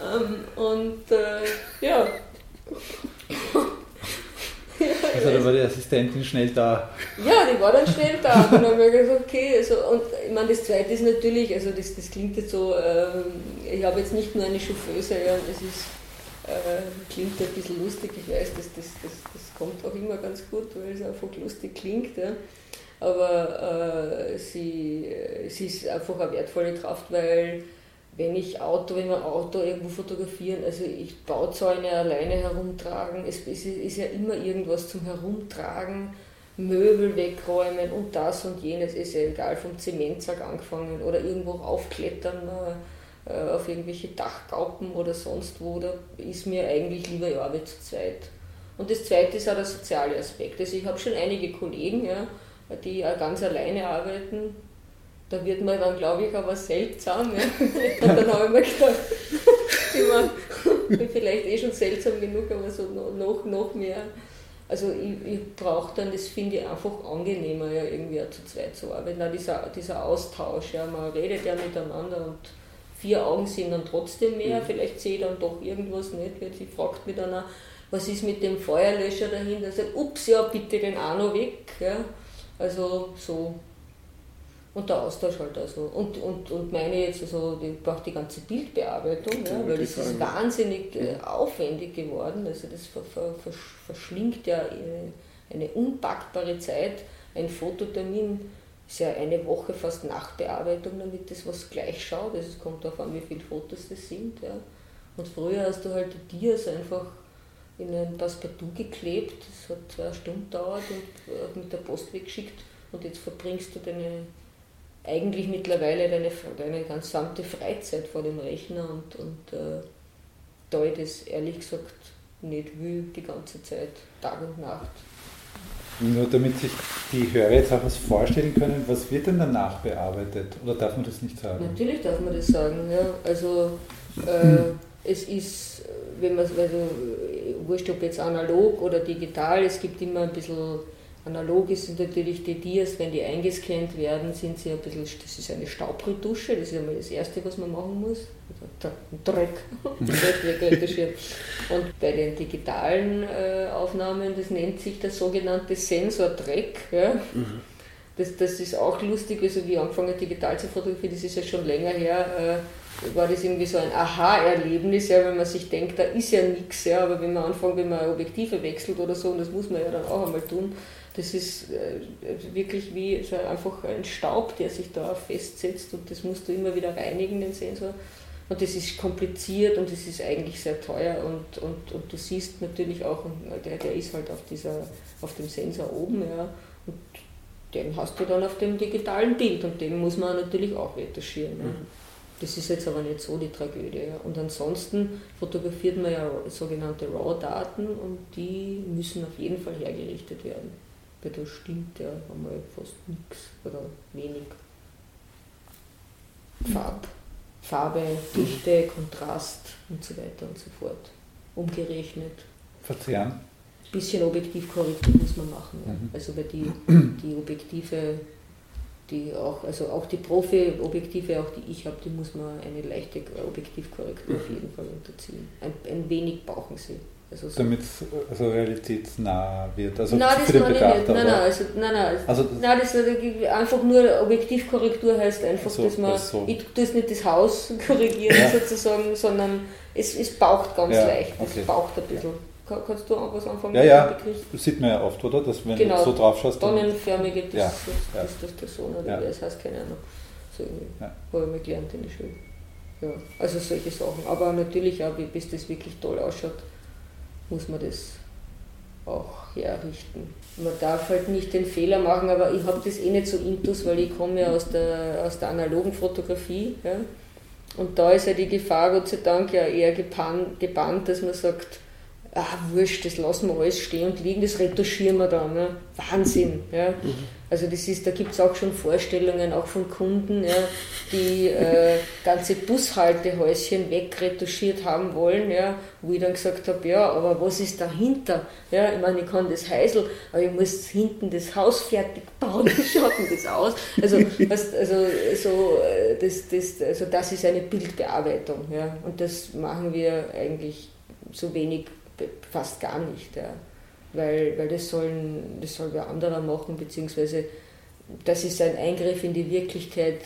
ähm, und äh, ja. Also da war die Assistentin schnell da. Ja, die war dann schnell da. Und dann haben wir gesagt, okay, also, und ich meine, das zweite ist natürlich, also das, das klingt jetzt so, ähm, ich habe jetzt nicht nur eine Chauffeuse, ja, das ist äh, klingt ein bisschen lustig, ich weiß, das, das, das, das kommt auch immer ganz gut, weil es einfach lustig klingt. Ja. Aber äh, sie, sie ist einfach eine wertvolle Kraft, weil wenn ich Auto, wenn wir Auto irgendwo fotografieren, also ich Bauzäune alleine herumtragen, es, ist ja immer irgendwas zum Herumtragen, Möbel wegräumen und das und jenes, ist ja egal, vom Zementsack angefangen oder irgendwo raufklettern. Äh, äh, auf irgendwelche Dachgaupen oder sonst wo, da ist mir eigentlich lieber, ja, aber zu zweit. Und das zweite ist auch der soziale Aspekt. Also ich habe schon einige Kollegen, ja, die ganz alleine arbeiten. Da wird man dann, glaube ich, aber seltsam. Ja. Und dann habe ich mir gedacht, ich bin vielleicht eh schon seltsam genug, aber so noch, noch mehr. Also ich, ich brauche dann, das finde ich einfach angenehmer, ja, irgendwie zu zweit zu arbeiten. Auch dieser, dieser Austausch, ja, man redet ja miteinander und vier Augen sind dann trotzdem mehr, mhm. vielleicht sehe ich dann doch irgendwas nicht, weil sie fragt mich dann auch, was ist mit dem Feuerlöscher dahinter? Sagt, ups, ja, bitte den auch noch weg. Ja. Also so. Und der Austausch halt also. Und, und, und meine jetzt, also die braucht die ganze Bildbearbeitung, ja, weil das ist wahnsinnig äh, aufwendig geworden. Also das ver, ver, ver, verschlingt ja äh, eine unpackbare Zeit. Ein Fototermin ist ja eine Woche fast Nachbearbeitung, damit das was gleich schaut. Also es kommt darauf an, wie viele Fotos das sind. Ja. Und früher hast du halt die Dias einfach in ein Passepartout geklebt, das hat zwei Stunden gedauert und mit der Post weggeschickt und jetzt verbringst du deine, eigentlich mittlerweile deine, deine gesamte Freizeit vor dem Rechner und, und äh, da ich das ehrlich gesagt nicht will, die ganze Zeit, Tag und Nacht. Nur damit sich die Hörer jetzt auch was vorstellen können, was wird denn danach bearbeitet? Oder darf man das nicht sagen? Natürlich darf man das sagen, ja. Also äh, es ist, wenn man, also, wurscht ob jetzt analog oder digital, es gibt immer ein bisschen Analog ist natürlich die Dias, wenn die eingescannt werden, sind sie ein bisschen, das ist eine Staubretusche, das ist einmal das Erste, was man machen muss. Dreck, Dreck wegretuschiert. Und bei den digitalen äh, Aufnahmen, das nennt sich der sogenannte Sensordreck. Ja. Mhm. Das, das ist auch lustig, also wie angefangen digital zu fotografieren, das ist ja schon länger her, äh, war das irgendwie so ein Aha-Erlebnis, ja, wenn man sich denkt, da ist ja nichts, ja, aber wenn man anfängt, wenn man Objektive wechselt oder so, und das muss man ja dann auch einmal tun, das ist äh, wirklich wie so einfach ein Staub, der sich da festsetzt und das musst du immer wieder reinigen, den Sensor. Und das ist kompliziert und das ist eigentlich sehr teuer und, und, und du siehst natürlich auch, der, der ist halt auf, dieser, auf dem Sensor oben, ja, und den hast du dann auf dem digitalen Bild und den muss man natürlich auch retuschieren. Ja. Mhm. Das ist jetzt aber nicht so die Tragödie. Ja. Und ansonsten fotografiert man ja sogenannte RAW-Daten und die müssen auf jeden Fall hergerichtet werden weil da stimmt ja einmal fast nichts oder wenig. Farb, Farbe, Dichte, Kontrast und so weiter und so fort. Umgerechnet. Verzehren? Bisschen Objektivkorrektur muss man machen. Ja. Mhm. Also weil die, die Objektive, die auch, also auch die Profi-Objektive, auch die ich habe, die muss man eine leichte Objektivkorrektur auf jeden Fall unterziehen. Ein, ein wenig brauchen sie. Also so Damit es also realitätsnah wird, also nein, für den Betrachter. Nein, nein, also, nein, nein, also, nein, das ist einfach nur Objektivkorrektur heißt einfach, so, dass man, so. ich tue nicht das Haus korrigieren ja. sozusagen, sondern es, es baucht ganz ja, leicht, es okay. baucht ein bisschen. kannst du auch was anfangen ja, ja, Das sieht man ja oft, oder? Dass, wenn genau, du so drauf schaust. Tonnenförmige, das, ja, das, das, das ist der Sohn oder ja. wie es heißt, keine Ahnung. So ja. habe ich mal gelernt in der Schule. Ja, also solche Sachen. Aber natürlich auch, bis das wirklich toll ausschaut, muss man das auch herrichten. Man darf halt nicht den Fehler machen, aber ich habe das eh nicht so intus, weil ich komme ja aus der, aus der analogen Fotografie. Ja? Und da ist ja die Gefahr, Gott sei Dank, ja eher gebannt, gebannt dass man sagt, ah, wurscht, das lassen wir alles stehen und liegen, das retuschieren wir dann. Ne? Wahnsinn. Ja? Mhm. Also das ist, da gibt es auch schon Vorstellungen, auch von Kunden, ja, die äh, ganze Bushaltehäuschen wegretuschiert haben wollen, ja, wo ich dann gesagt habe, ja, aber was ist dahinter? Ja, ich meine, ich kann das Heisel, aber ich muss hinten das Haus fertig bauen, wie schaut denn das aus? Also, was, also, so, äh, das, das, also das ist eine Bildbearbeitung, ja, und das machen wir eigentlich so wenig, fast gar nicht. Ja weil, weil das, sollen, das soll wer anderer machen, beziehungsweise das ist ein Eingriff in die Wirklichkeit,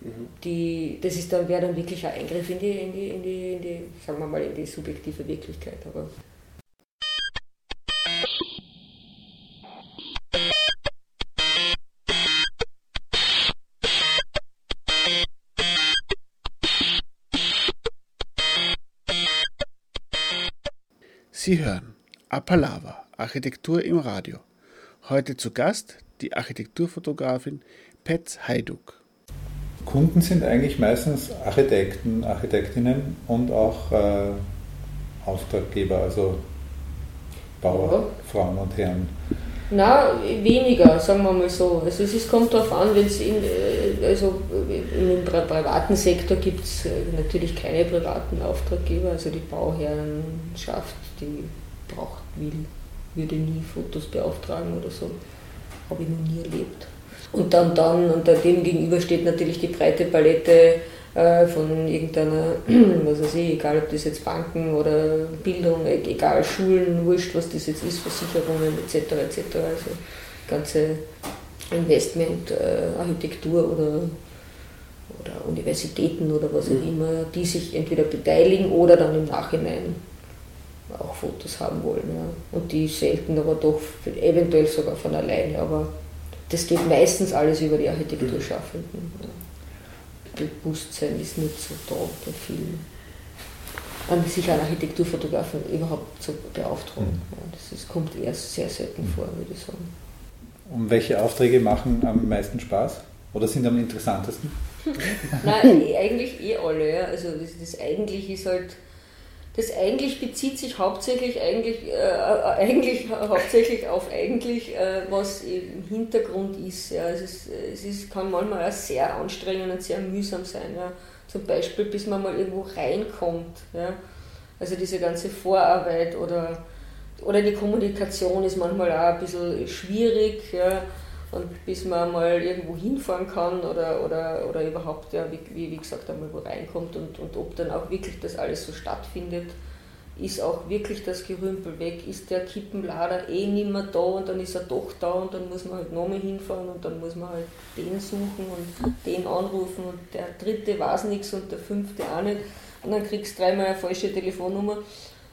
mhm. die, das ist dann, wäre dann wirklich ein Eingriff in die, in die, in die, in die, sagen wir mal, in die subjektive Wirklichkeit. Aber Sie hören Apalava Architektur im Radio. Heute zu Gast die Architekturfotografin Petz Heiduk. Kunden sind eigentlich meistens Architekten, Architektinnen und auch äh, Auftraggeber, also Bauer. Frauen und Herren. Na, weniger, sagen wir mal so. Also es kommt darauf an, wenn es in, äh, also im privaten Sektor gibt es äh, natürlich keine privaten Auftraggeber, also die Bauherrenschaft, die braucht, will würde nie Fotos beauftragen oder so. Habe ich noch nie erlebt. Und dann, dann unter dem gegenüber steht natürlich die breite Palette äh, von irgendeiner, was weiß ich, egal ob das jetzt Banken oder Bildung, e-, egal Schulen, wurscht, was das jetzt ist, Versicherungen etc. etc. Also ganze Investment, äh, Architektur oder, oder Universitäten oder was auch mhm. immer, die sich entweder beteiligen oder dann im Nachhinein auch Fotos haben wollen. Ja. Und die selten aber doch eventuell sogar von alleine. Aber das geht meistens alles über die Architekturschaffenden. Ja. Bewusstsein ist nicht so da bei vielen. An sich an Architekturfotografen überhaupt zu beauftragen. Mhm. Das ist, kommt erst sehr selten mhm. vor, würde ich sagen. Und welche Aufträge machen am meisten Spaß? Oder sind am interessantesten? Nein, eigentlich eh alle. Ja. Also das, das eigentlich ist halt das eigentlich bezieht sich hauptsächlich eigentlich, äh, äh, eigentlich hauptsächlich auf eigentlich, äh, was im Hintergrund ist. Ja. Es, ist, es ist, kann manchmal auch sehr anstrengend und sehr mühsam sein. Ja. Zum Beispiel, bis man mal irgendwo reinkommt. Ja. Also diese ganze Vorarbeit oder, oder die Kommunikation ist manchmal auch ein bisschen schwierig. Ja. Und bis man mal irgendwo hinfahren kann oder, oder, oder überhaupt, ja, wie, wie gesagt, einmal wo reinkommt und, und ob dann auch wirklich das alles so stattfindet, ist auch wirklich das Gerümpel weg, ist der Kippenlader eh nicht mehr da und dann ist er doch da und dann muss man halt nochmal hinfahren und dann muss man halt den suchen und den anrufen und der dritte weiß nichts und der fünfte auch nicht und dann kriegst du dreimal eine falsche Telefonnummer.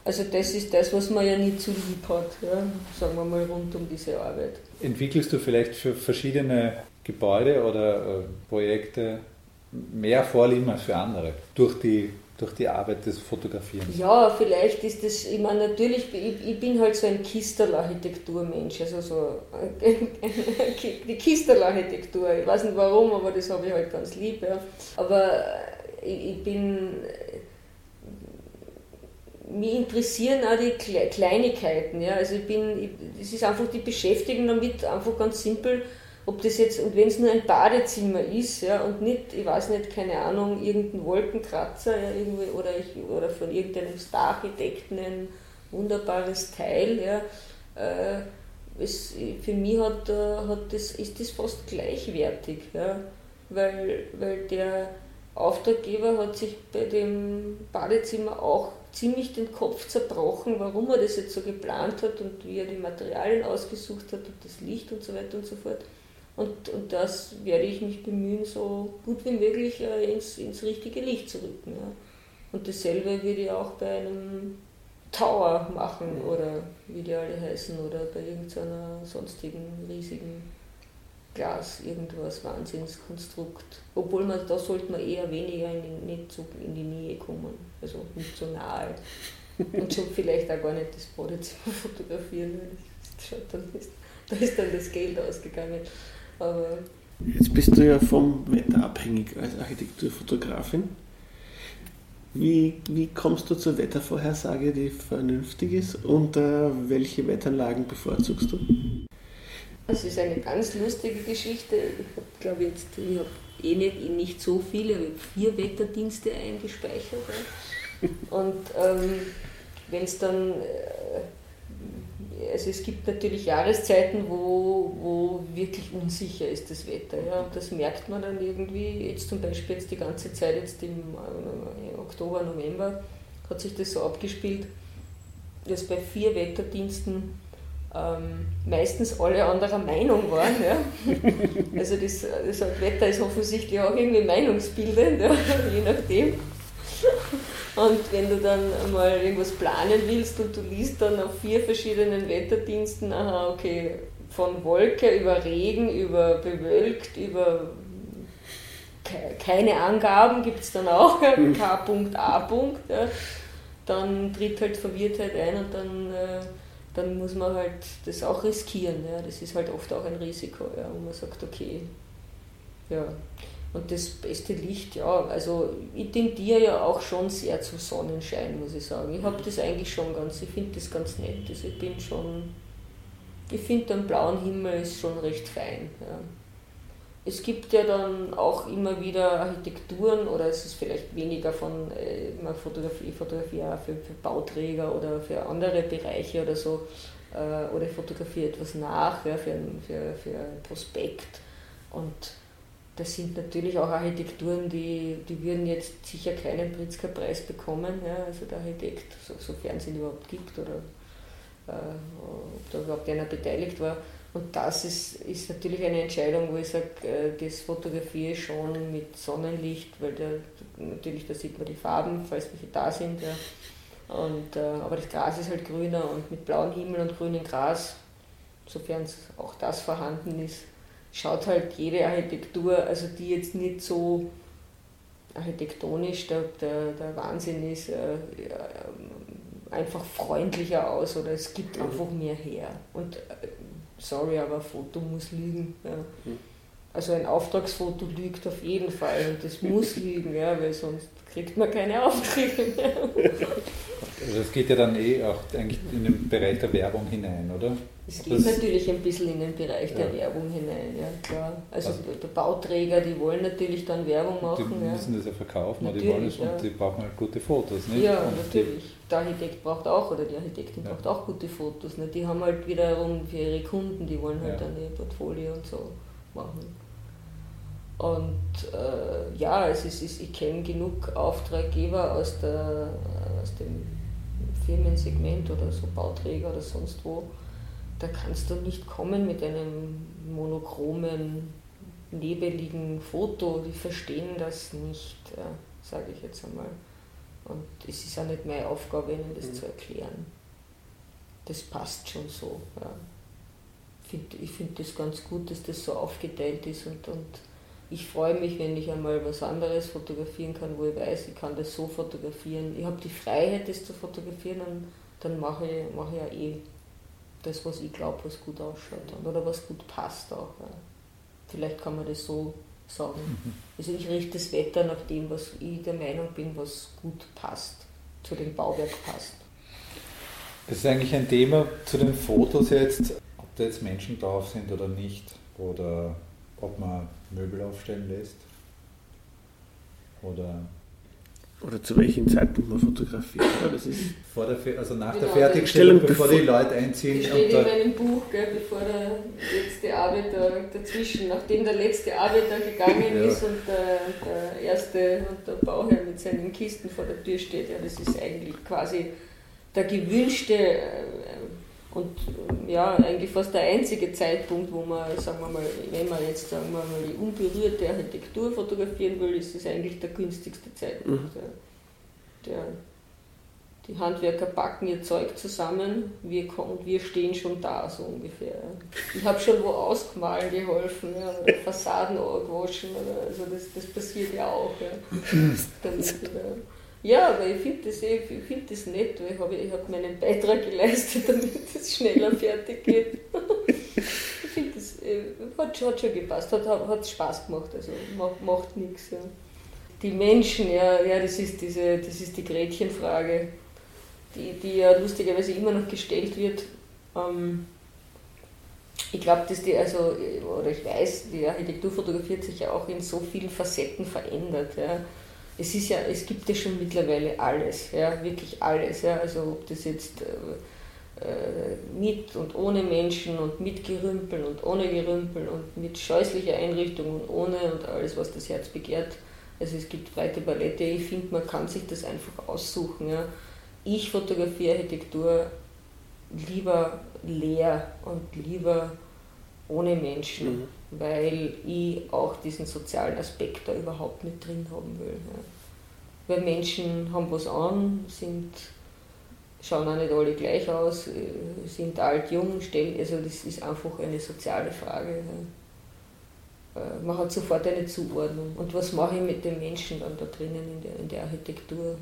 Also das ist das, was man ja nicht zu lieb hat, ja, sagen wir mal rund um diese Arbeit. Entwickelst du vielleicht für verschiedene Gebäude oder äh, Projekte mehr Vorlieben als für andere durch die, durch die Arbeit des Fotografierens? Ja, vielleicht ist das, ich meine natürlich, ich, ich bin halt so ein Kistel-Architekturmensch, also so die Kistel-Architektur, ich weiß nicht warum, aber das habe ich halt ganz lieb. Ja. Aber ich, ich bin mich interessieren auch die Kleinigkeiten. Ja? Also ich bin, es ist einfach die Beschäftigung damit, einfach ganz simpel, ob das jetzt, und wenn es nur ein Badezimmer ist, ja, und nicht, ich weiß nicht, keine Ahnung, irgendein Wolkenkratzer ja, irgendwie, oder, ich, oder von irgendeinem Star-Architekten ein wunderbares Teil, ja, äh, es, für mich hat, äh, hat das, ist das fast gleichwertig, ja, weil, weil der Auftraggeber hat sich bei dem Badezimmer auch ziemlich den Kopf zerbrochen, warum er das jetzt so geplant hat und wie er die Materialien ausgesucht hat und das Licht und so weiter und so fort. Und, und das werde ich mich bemühen, so gut wie möglich äh, ins, ins richtige Licht zu rücken. Ja. Und dasselbe würde ich auch bei einem Tower machen oder wie die alle heißen oder bei irgendeiner sonstigen riesigen Glas irgendwas Wahnsinnskonstrukt. Obwohl man da sollte man eher weniger in, nicht so in die Nähe kommen, also nicht so nahe. Und schon vielleicht auch gar nicht das Badezimmer fotografieren, weil da ist dann das Geld ausgegangen. Aber Jetzt bist du ja vom Wetter abhängig als Architekturfotografin. Wie, wie kommst du zur Wettervorhersage, die vernünftig ist und äh, welche Wetteranlagen bevorzugst du? Das ist eine ganz lustige Geschichte. Ich glaube jetzt, ich habe eh nicht, nicht so viele, habe vier Wetterdienste eingespeichert. Und ähm, wenn es dann, äh, also es gibt natürlich Jahreszeiten, wo, wo wirklich unsicher ist das Wetter. Ja. Und das merkt man dann irgendwie, jetzt zum Beispiel jetzt die ganze Zeit, jetzt im äh, Oktober, November, hat sich das so abgespielt, dass bei vier Wetterdiensten ähm, meistens alle anderer Meinung waren. Ja. Also das, das Wetter ist offensichtlich auch irgendwie meinungsbildend, ja, je nachdem. Und wenn du dann mal irgendwas planen willst und du liest dann auf vier verschiedenen Wetterdiensten, aha, okay, von Wolke über Regen, über bewölkt, über keine Angaben gibt es dann auch, K.A. Ja, dann tritt halt Verwirrtheit ein und dann äh, dann muss man halt das auch riskieren. Ja. Das ist halt oft auch ein Risiko, ja, wo man sagt, okay, ja. Und das beste Licht, ja, also ich tendiere ja auch schon sehr zu Sonnenschein, muss ich sagen. Ich habe das eigentlich schon ganz, ich finde das ganz nett. Also ich bin schon, ich finde den blauen Himmel ist schon recht fein. Ja. Es gibt ja dann auch immer wieder Architekturen oder es ist vielleicht weniger von äh, Fotografie, Fotografie auch für, für, Bauträger oder für andere Bereiche oder so äh, oder ich fotografiere etwas nach ja, für, für, für ein Prospekt und das sind natürlich auch Architekturen, die, die würden jetzt sicher keinen Pritzker-Preis bekommen, ja, also der Architekt, so, sofern es ihn überhaupt gibt oder äh, ob da überhaupt einer beteiligt war. Und das ist, ist natürlich eine Entscheidung, wo ich sage, äh, das fotografiere ich schon mit Sonnenlicht, weil der, natürlich da sieht man die Farben, falls welche da sind. Ja. Und, äh, aber das Gras ist halt grüner und mit blauem Himmel und grünem Gras, sofern auch das vorhanden ist, schaut halt jede Architektur, also die jetzt nicht so architektonisch der, der, der Wahnsinn ist, äh, einfach freundlicher aus oder es gibt mhm. einfach mehr her. Und sorry, aber ein Foto muss lügen. Ja. Hm. Also ein Auftragsfoto lügt auf jeden Fall und das muss lügen, ja, weil sonst kriegt man keine Aufträge mehr. Also es geht ja dann eh auch eigentlich in den Bereich der Werbung hinein, oder? Es geht das natürlich ein bisschen in den Bereich der Werbung hinein, ja klar. Also, also Bauträger, die wollen natürlich dann Werbung machen. Die müssen ja. das ja verkaufen, die wollen es ja. und die brauchen halt gute Fotos, nicht? Ja, und natürlich. Der Architekt braucht auch oder die Architektin braucht auch gute Fotos. Nicht? Die haben halt wiederum für ihre Kunden, die wollen halt dann ihr Portfolio und so machen. Und äh, ja, es ist, ich kenne genug Auftraggeber aus, der, aus dem Firmensegment oder so Bauträger oder sonst wo. Da kannst du nicht kommen mit einem monochromen, nebeligen Foto. Die verstehen das nicht, ja, sage ich jetzt einmal. Und es ist auch nicht meine Aufgabe, ihnen das mhm. zu erklären. Das passt schon so. Ja. Ich finde das ganz gut, dass das so aufgeteilt ist und, und ich freue mich, wenn ich einmal was anderes fotografieren kann, wo ich weiß, ich kann das so fotografieren. Ich habe die Freiheit, das zu fotografieren und dann mache ich, mache ich ja eh das, was ich glaube, was gut ausschaut oder was gut passt auch. Ja. Vielleicht kann man das so sagen. Mhm. Also ich richte das Wetter nach dem, was ich der Meinung bin, was gut passt, zu dem Bauwerk passt. Das ist eigentlich ein Thema zu den Fotos jetzt, ob da jetzt Menschen drauf sind oder nicht, oder ob man Möbel aufstellen lässt oder oder zu welchem Zeitpunkt man fotografiert. Das ist Vor der, also nach genau, der Fertigstellung, bevor, bevor die Leute einziehen. Steht in meinem Buch, gell, bevor der letzte Arbeiter dazwischen, nachdem der letzte Arbeiter gegangen ja. ist und der, der, erste und der Bauherr mit seinen Kisten vor der Tür steht. Ja, das ist eigentlich quasi der gewünschte äh, und ja, eigentlich fast der einzige Zeitpunkt, wo man, sagen wir mal, wenn man jetzt sagen wir mal die unberührte Architektur fotografieren will, ist es eigentlich der günstigste Zeitpunkt. Mhm. Der, der, Die Handwerker packen ihr Zeug zusammen wir, und wir stehen schon da, so ungefähr. Ich habe schon wo ausgemalen geholfen, ja, oder Fassaden gewaschen, oder, also das, das passiert ja auch. Ja, Damit, ja aber ich finde das, find das nett, weil ich habe ich hab meinen Beitrag geleistet, damit es schneller fertig geht. ich finde das äh, hat, hat schon gepasst, hat, hat Spaß gemacht, also macht, macht nichts. Ja. Die Menschen, ja, ja das, ist diese, das ist die Gretchenfrage die, die ja lustigerweise immer noch gestellt wird. Ähm, ich glaube, dass die, also, oder ich weiß, die Architektur fotografiert sich ja auch in so vielen Facetten verändert. Ja. Es ist ja, es gibt ja schon mittlerweile alles, ja, wirklich alles. Ja. Also ob das jetzt äh, äh mit und ohne Menschen und mit Gerümpel und ohne Gerümpel und mit scheußlicher Einrichtung und ohne und alles, was das Herz begehrt. Also es gibt breite Palette. Ich finde, man kann sich das einfach aussuchen. Ja ich fotografiere Architektur lieber leer und lieber ohne Menschen, mhm. Weil ich auch diesen sozialen Aspekt da überhaupt nicht drin haben will. Ja. Weil Menschen haben was an, sind, schauen auch nicht alle gleich aus, äh, sind alt, jung, stellen, also das ist einfach eine soziale Frage. Ja. Äh, man hat sofort eine Zuordnung. Und was mache ich mit den Menschen dann da drinnen in der, in der Architektur?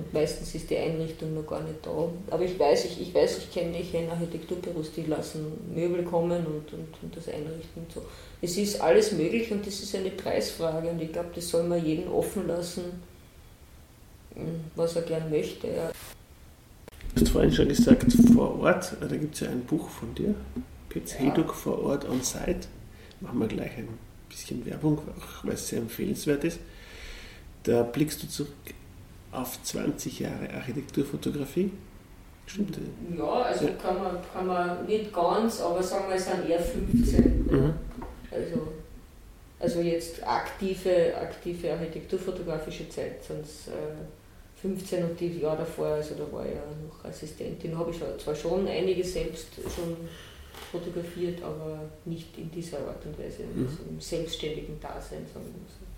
Und meistens ist die Einrichtung noch gar nicht da. Aber ich weiß, ich, ich weiß, ich kenne ich kenne Architekturbüros, die lassen Möbel kommen und, und, und das einrichten und so. Es ist alles möglich und das ist eine Preisfrage und ich glaube, das soll man jeden offen lassen, hm, was er gern möchte. Ja. Du hast vorhin schon gesagt, vor Ort, da gibt es ja ein Buch von dir, Petz ja. Heduk vor Ort on Site. Machen wir gleich ein bisschen Werbung, weil es sehr empfehlenswert ist. Da blickst du zurück auf 20 Jahre Architekturfotografie? Stimmt das? Ja, also ja. Kann, man, kann man nicht ganz, aber sagen wir, es sind eher 15. Mhm. Also, also jetzt aktive, aktive architekturfotografische Zeit es äh, 15 und die Jahre davor, also da war ich ja noch Assistentin, habe ich zwar schon einige selbst schon fotografiert, aber nicht in dieser Art und Weise, mhm. also im selbstständigen Dasein, wir so.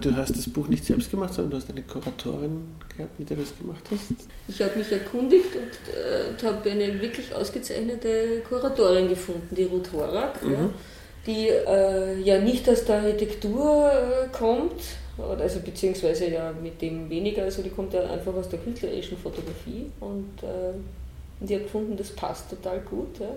Du hast das Buch nicht selbst gemacht, sondern du hast eine Kuratorin gehabt, mit der du das gemacht hast? Ich habe mich erkundigt und, äh, und habe eine wirklich ausgezeichnete Kuratorin gefunden, die Ruth Horak, mhm. ja, die äh, ja nicht aus der Architektur äh, kommt, also beziehungsweise ja mit dem weniger, also die kommt ja einfach aus der künstlerischen Fotografie und äh, die hat gefunden, das passt total gut. Ja.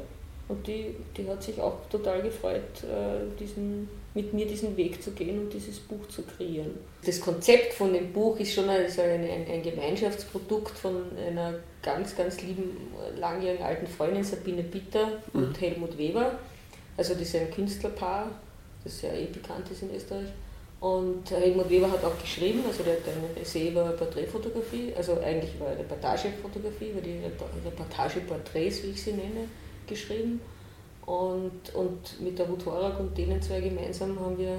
Und die, die hat sich auch total gefreut, äh, diesen, mit mir diesen Weg zu gehen und dieses Buch zu kreieren. Das Konzept von dem Buch ist schon also ein, ein, ein Gemeinschaftsprodukt von einer ganz, ganz lieben, langjährigen alten Freundin Sabine Bitter und mhm. Helmut Weber. Also das ist ein Künstlerpaar, das ja eh bekannt ist in Österreich. Und Helmut Weber hat auch geschrieben, also der hat einen Essay über Porträtfotografie, also eigentlich über Reportagefotografie, über die Reportageporträts, wie ich sie nenne geschrieben. Und, und mit der Ruth Horak und denen zwei gemeinsam haben wir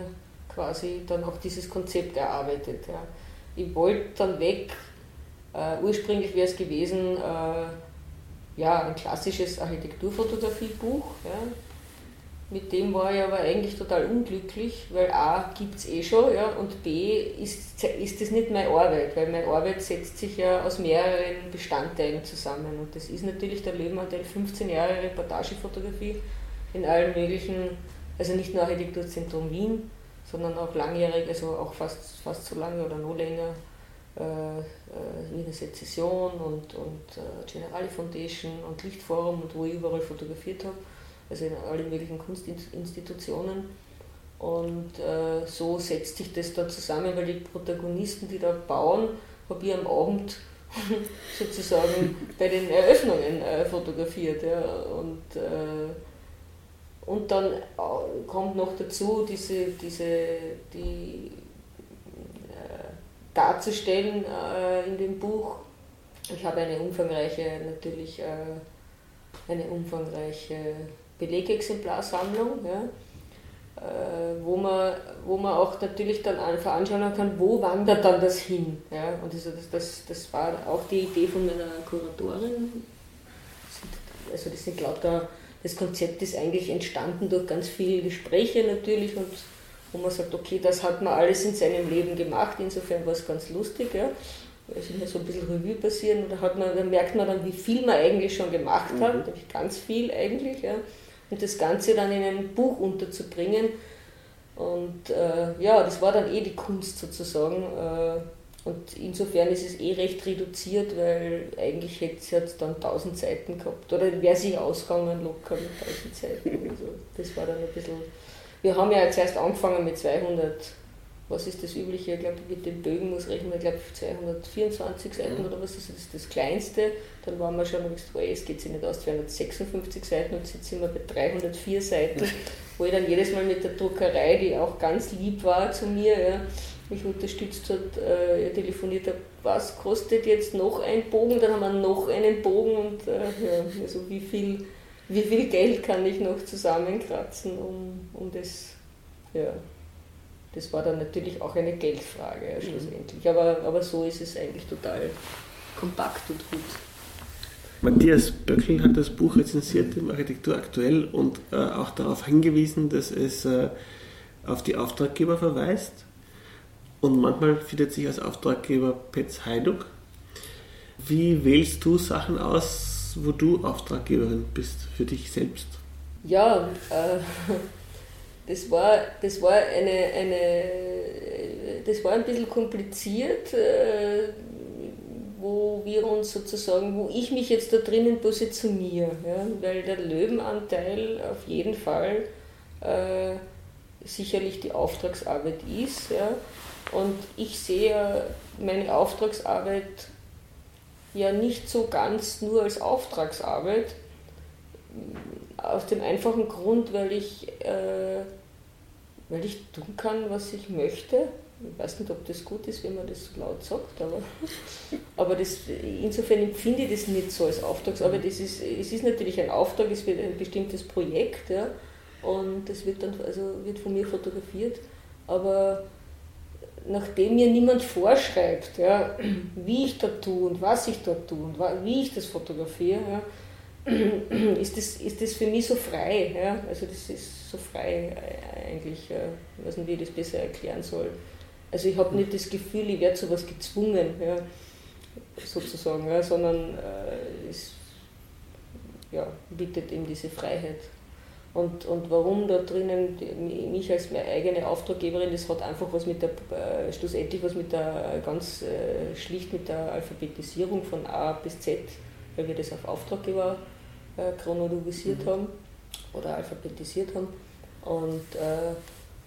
quasi dann auch dieses Konzept erarbeitet. Ja. Ich wollte dann weg, äh, ursprünglich wäre es gewesen, äh, ja, ein klassisches Architekturfotografiebuch. Ja. Mit dem war ich aber eigentlich total unglücklich, weil A gibt es eh schon ja, und B ist, ist das nicht meine Arbeit, weil meine Arbeit setzt sich ja aus mehreren Bestandteilen zusammen. Und das ist natürlich der Löwenanteil 15 Jahre Reportagefotografie in allen möglichen, also nicht nur Architekturzentrum Wien, sondern auch langjährig, also auch fast, fast so lange oder noch länger, äh, äh, Wiener Sezession und, und äh, Generali Foundation und Lichtforum und wo ich überall fotografiert habe also in alle möglichen Kunstinstitutionen. Und äh, so setzt sich das da zusammen, weil die Protagonisten, die da bauen, habe ich am Abend sozusagen bei den Eröffnungen äh, fotografiert. Ja. Und, äh, und dann äh, kommt noch dazu, diese, diese, die äh, darzustellen äh, in dem Buch. Ich habe eine umfangreiche, natürlich eine umfangreiche Belegexemplarsammlung, ja, äh, wo, man, wo man auch natürlich dann einfach anschauen kann, wo wandert dann das hin. Ja. Und das, das, das war auch die Idee von meiner Kuratorin. Also das sind lauter, das Konzept ist eigentlich entstanden durch ganz viele Gespräche natürlich und wo man sagt, okay, das hat man alles in seinem Leben gemacht, insofern war es ganz lustig. Ja. Ich nicht, so ein bisschen Revue passieren. Und da, hat man, da merkt man dann, wie viel man eigentlich schon gemacht hat, mhm. nämlich ganz viel eigentlich. Ja. Und das Ganze dann in ein Buch unterzubringen. Und äh, ja, das war dann eh die Kunst sozusagen. Äh, und insofern ist es eh recht reduziert, weil eigentlich hätte es jetzt dann 1000 Seiten gehabt. Oder wäre sich ausgegangen locker mit 1000 Seiten. Also das war dann ein bisschen. Wir haben ja jetzt erst angefangen mit 200 was ist das Übliche? Ich glaube, mit den Bögen muss rechnen, ich glaube 224 Seiten mhm. oder was ist das, das kleinste. Dann waren wir schon, und gesagt, oh, es geht sich nicht aus, 256 Seiten und jetzt sind wir bei 304 Seiten, wo ich dann jedes Mal mit der Druckerei, die auch ganz lieb war zu mir, ja, mich unterstützt hat, äh, telefoniert habe, was kostet jetzt noch ein Bogen, dann haben wir noch einen Bogen und äh, ja, also wie viel, wie viel Geld kann ich noch zusammenkratzen, um, um das ja, das war dann natürlich auch eine Geldfrage ja, schlussendlich. Mhm. Aber, aber so ist es eigentlich total kompakt und gut. Matthias Böckel hat das Buch rezensiert im Architektur aktuell und äh, auch darauf hingewiesen, dass es äh, auf die Auftraggeber verweist. Und manchmal findet sich als Auftraggeber Petz Heiduk. Wie wählst du Sachen aus, wo du Auftraggeberin bist für dich selbst? Ja, äh, das war, das war eine, eine das war ein bisschen kompliziert, äh, wo wir uns sozusagen, wo ich mich jetzt da drinnen positioniere, ja, weil der Löwenanteil auf jeden Fall äh, sicherlich die Auftragsarbeit ist. Ja, und ich sehe meine Auftragsarbeit ja nicht so ganz nur als Auftragsarbeit, aus dem einfachen Grund, weil ich, äh, weil ich tun kann, was ich möchte. Ich weiß nicht, ob das gut ist, wenn man das so laut sagt, aber, aber das, insofern empfinde ich das nicht so als Auftragsarbeit. Es ist, es ist natürlich ein Auftrag, es wird ein bestimmtes Projekt ja, und das wird dann also wird von mir fotografiert, aber nachdem mir niemand vorschreibt, ja, wie ich da tue und was ich da tue und wie ich das fotografiere, ja, ist das, ist das für mich so frei. Ja? Also das ist so frei äh, eigentlich. Ja? Ich weiß nicht, wie ich das besser erklären soll. Also ich habe nicht das Gefühl, ich werde zu was gezwungen, ja? sozusagen, ja? sondern äh, es ja, bietet eben diese Freiheit. Und, und warum da drinnen mich als meine eigene Auftraggeberin, das hat einfach was mit der, äh, schlussendlich was mit der, ganz äh, schlicht mit der Alphabetisierung von A bis Z, weil wir das auf Auftraggeber äh, chronologisiert mhm. haben oder alphabetisiert haben. Und, äh,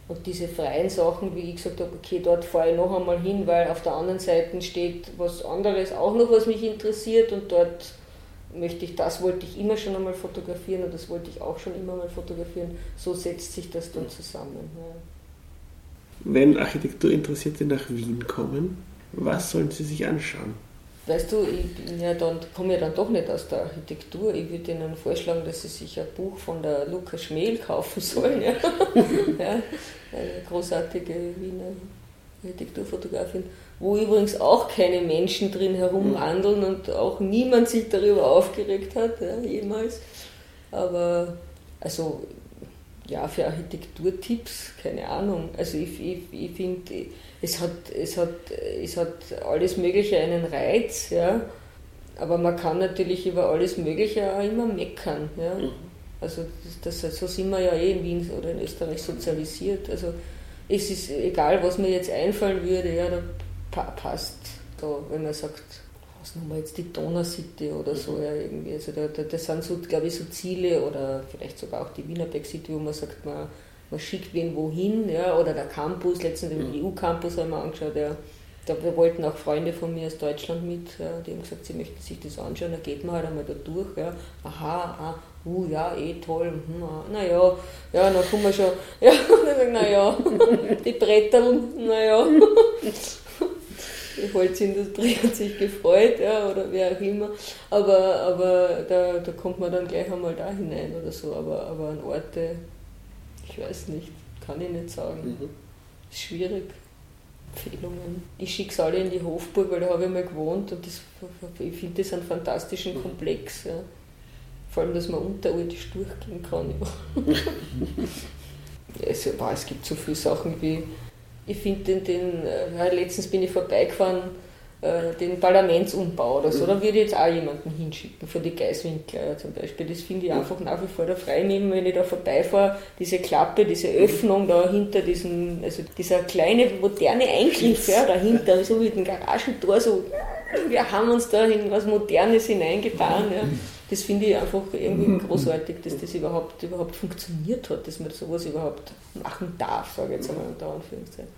und diese freien Sachen, wie ich gesagt habe, okay, dort fahre ich noch einmal hin, weil auf der anderen Seite steht was anderes, auch noch was mich interessiert und dort möchte ich, das wollte ich immer schon einmal fotografieren und das wollte ich auch schon immer mal fotografieren. So setzt sich das dann zusammen. Ja. Wenn Architekturinteressierte nach Wien kommen, was sollen sie sich anschauen? Weißt du, ich ja dann, komme ja dann doch nicht aus der Architektur. Ich würde Ihnen vorschlagen, dass Sie sich ein Buch von der Luca Schmel kaufen sollen. Ja. ja, eine großartige Wiener Architekturfotografin, wo übrigens auch keine Menschen drin herumwandeln und auch niemand sich darüber aufgeregt hat, ja, jemals. Aber also ja, für Architekturtipps, keine Ahnung. Also ich, ich, ich finde, es hat, es, hat, es hat alles Mögliche einen Reiz, ja. Aber man kann natürlich über alles Mögliche auch immer meckern. Ja. Mhm. Also das, das, so sind wir ja eh in Wien oder in Österreich sozialisiert. Also es ist egal, was mir jetzt einfallen würde, ja, da passt da, wenn man sagt, was nochmal jetzt die Donau-City oder so, ja, irgendwie. Also da, da, das sind so, glaube ich, so Ziele oder vielleicht sogar auch die Wienerberg City, wo man sagt, man man schickt wen wohin, ja, oder der Campus, letztens den mhm. EU-Campus haben wir angeschaut, ja. Da wollten auch Freunde von mir aus Deutschland mit, ja, die haben gesagt, sie möchten sich das anschauen, da geht man halt einmal da durch, ja. aha, ah, uh, ja, eh toll, hm, ah, naja, ja, dann kommen wir schon, ja, naja, die Bretter, naja, die Holzindustrie hat sich gefreut, ja, oder wer auch immer, aber, aber da, da kommt man dann gleich einmal da hinein oder so, aber, aber an Orte, ich weiß nicht, kann ich nicht sagen. Mhm. Ist schwierig. Empfehlungen. Ich schicke es alle in die Hofburg, weil da habe ich mal gewohnt und das, ich finde das einen fantastischen mhm. Komplex. Ja. Vor allem, dass man unterirdisch durchgehen kann. Ja. also, boah, es gibt so viele Sachen wie, ich finde den, den ja, letztens bin ich vorbeigefahren äh, den Parlamentsumbau oder so, da würde ich jetzt auch jemanden hinschicken, für die Geiswinkler zum Beispiel. Das finde ich einfach nach wie vor da frei nehmen, wenn ich da vorbeifahre, diese Klappe, diese Öffnung da hinter diesem, also dieser kleine moderne Eingriff ja, dahinter, so wie ein Garagentor, so wir haben uns da in was Modernes hineingetan. Ja. Das finde ich einfach irgendwie großartig, dass das überhaupt, überhaupt funktioniert hat, dass man sowas überhaupt machen darf, sage ich jetzt einmal unter Anführungszeichen.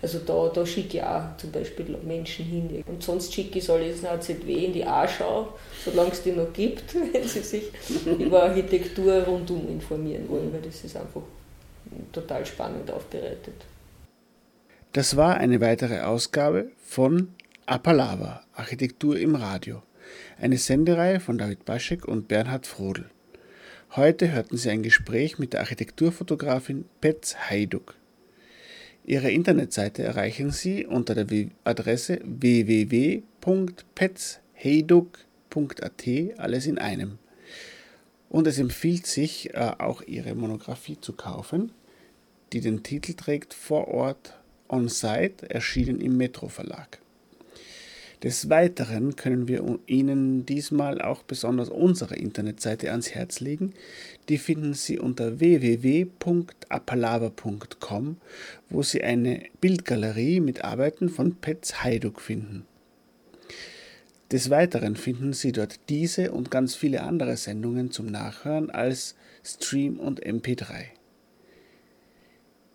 Also da, da schicke ich auch zum Beispiel Menschen hin. Und sonst schicke ich alles nach ZW in die A-Schau, solange es die noch gibt, wenn sie sich über Architektur rundum informieren wollen, weil das ist einfach total spannend aufbereitet. Das war eine weitere Ausgabe von Apalava, Architektur im Radio, eine Sendereihe von David Baschek und Bernhard Frodel. Heute hörten Sie ein Gespräch mit der Architekturfotografin Petz Heiduk. Ihre Internetseite erreichen Sie unter der Adresse www.petzheyduk.at, alles in einem. Und es empfiehlt sich, äh, auch Ihre Monographie zu kaufen, die den Titel trägt Vor Ort On-Site, erschienen im Metro Verlag. Des Weiteren können wir Ihnen diesmal auch besonders unsere Internetseite ans Herz legen. Die finden Sie unter www.apalava.com, wo Sie eine Bildgalerie mit Arbeiten von Petz Heiduk finden. Des Weiteren finden Sie dort diese und ganz viele andere Sendungen zum Nachhören als Stream und MP3.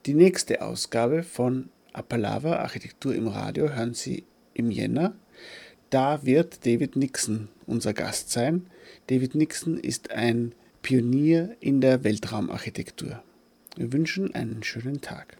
Die nächste Ausgabe von Apalava Architektur im Radio hören Sie im Jänner da wird David Nixon unser Gast sein. David Nixon ist ein Pionier in der Weltraumarchitektur. Wir wünschen einen schönen Tag.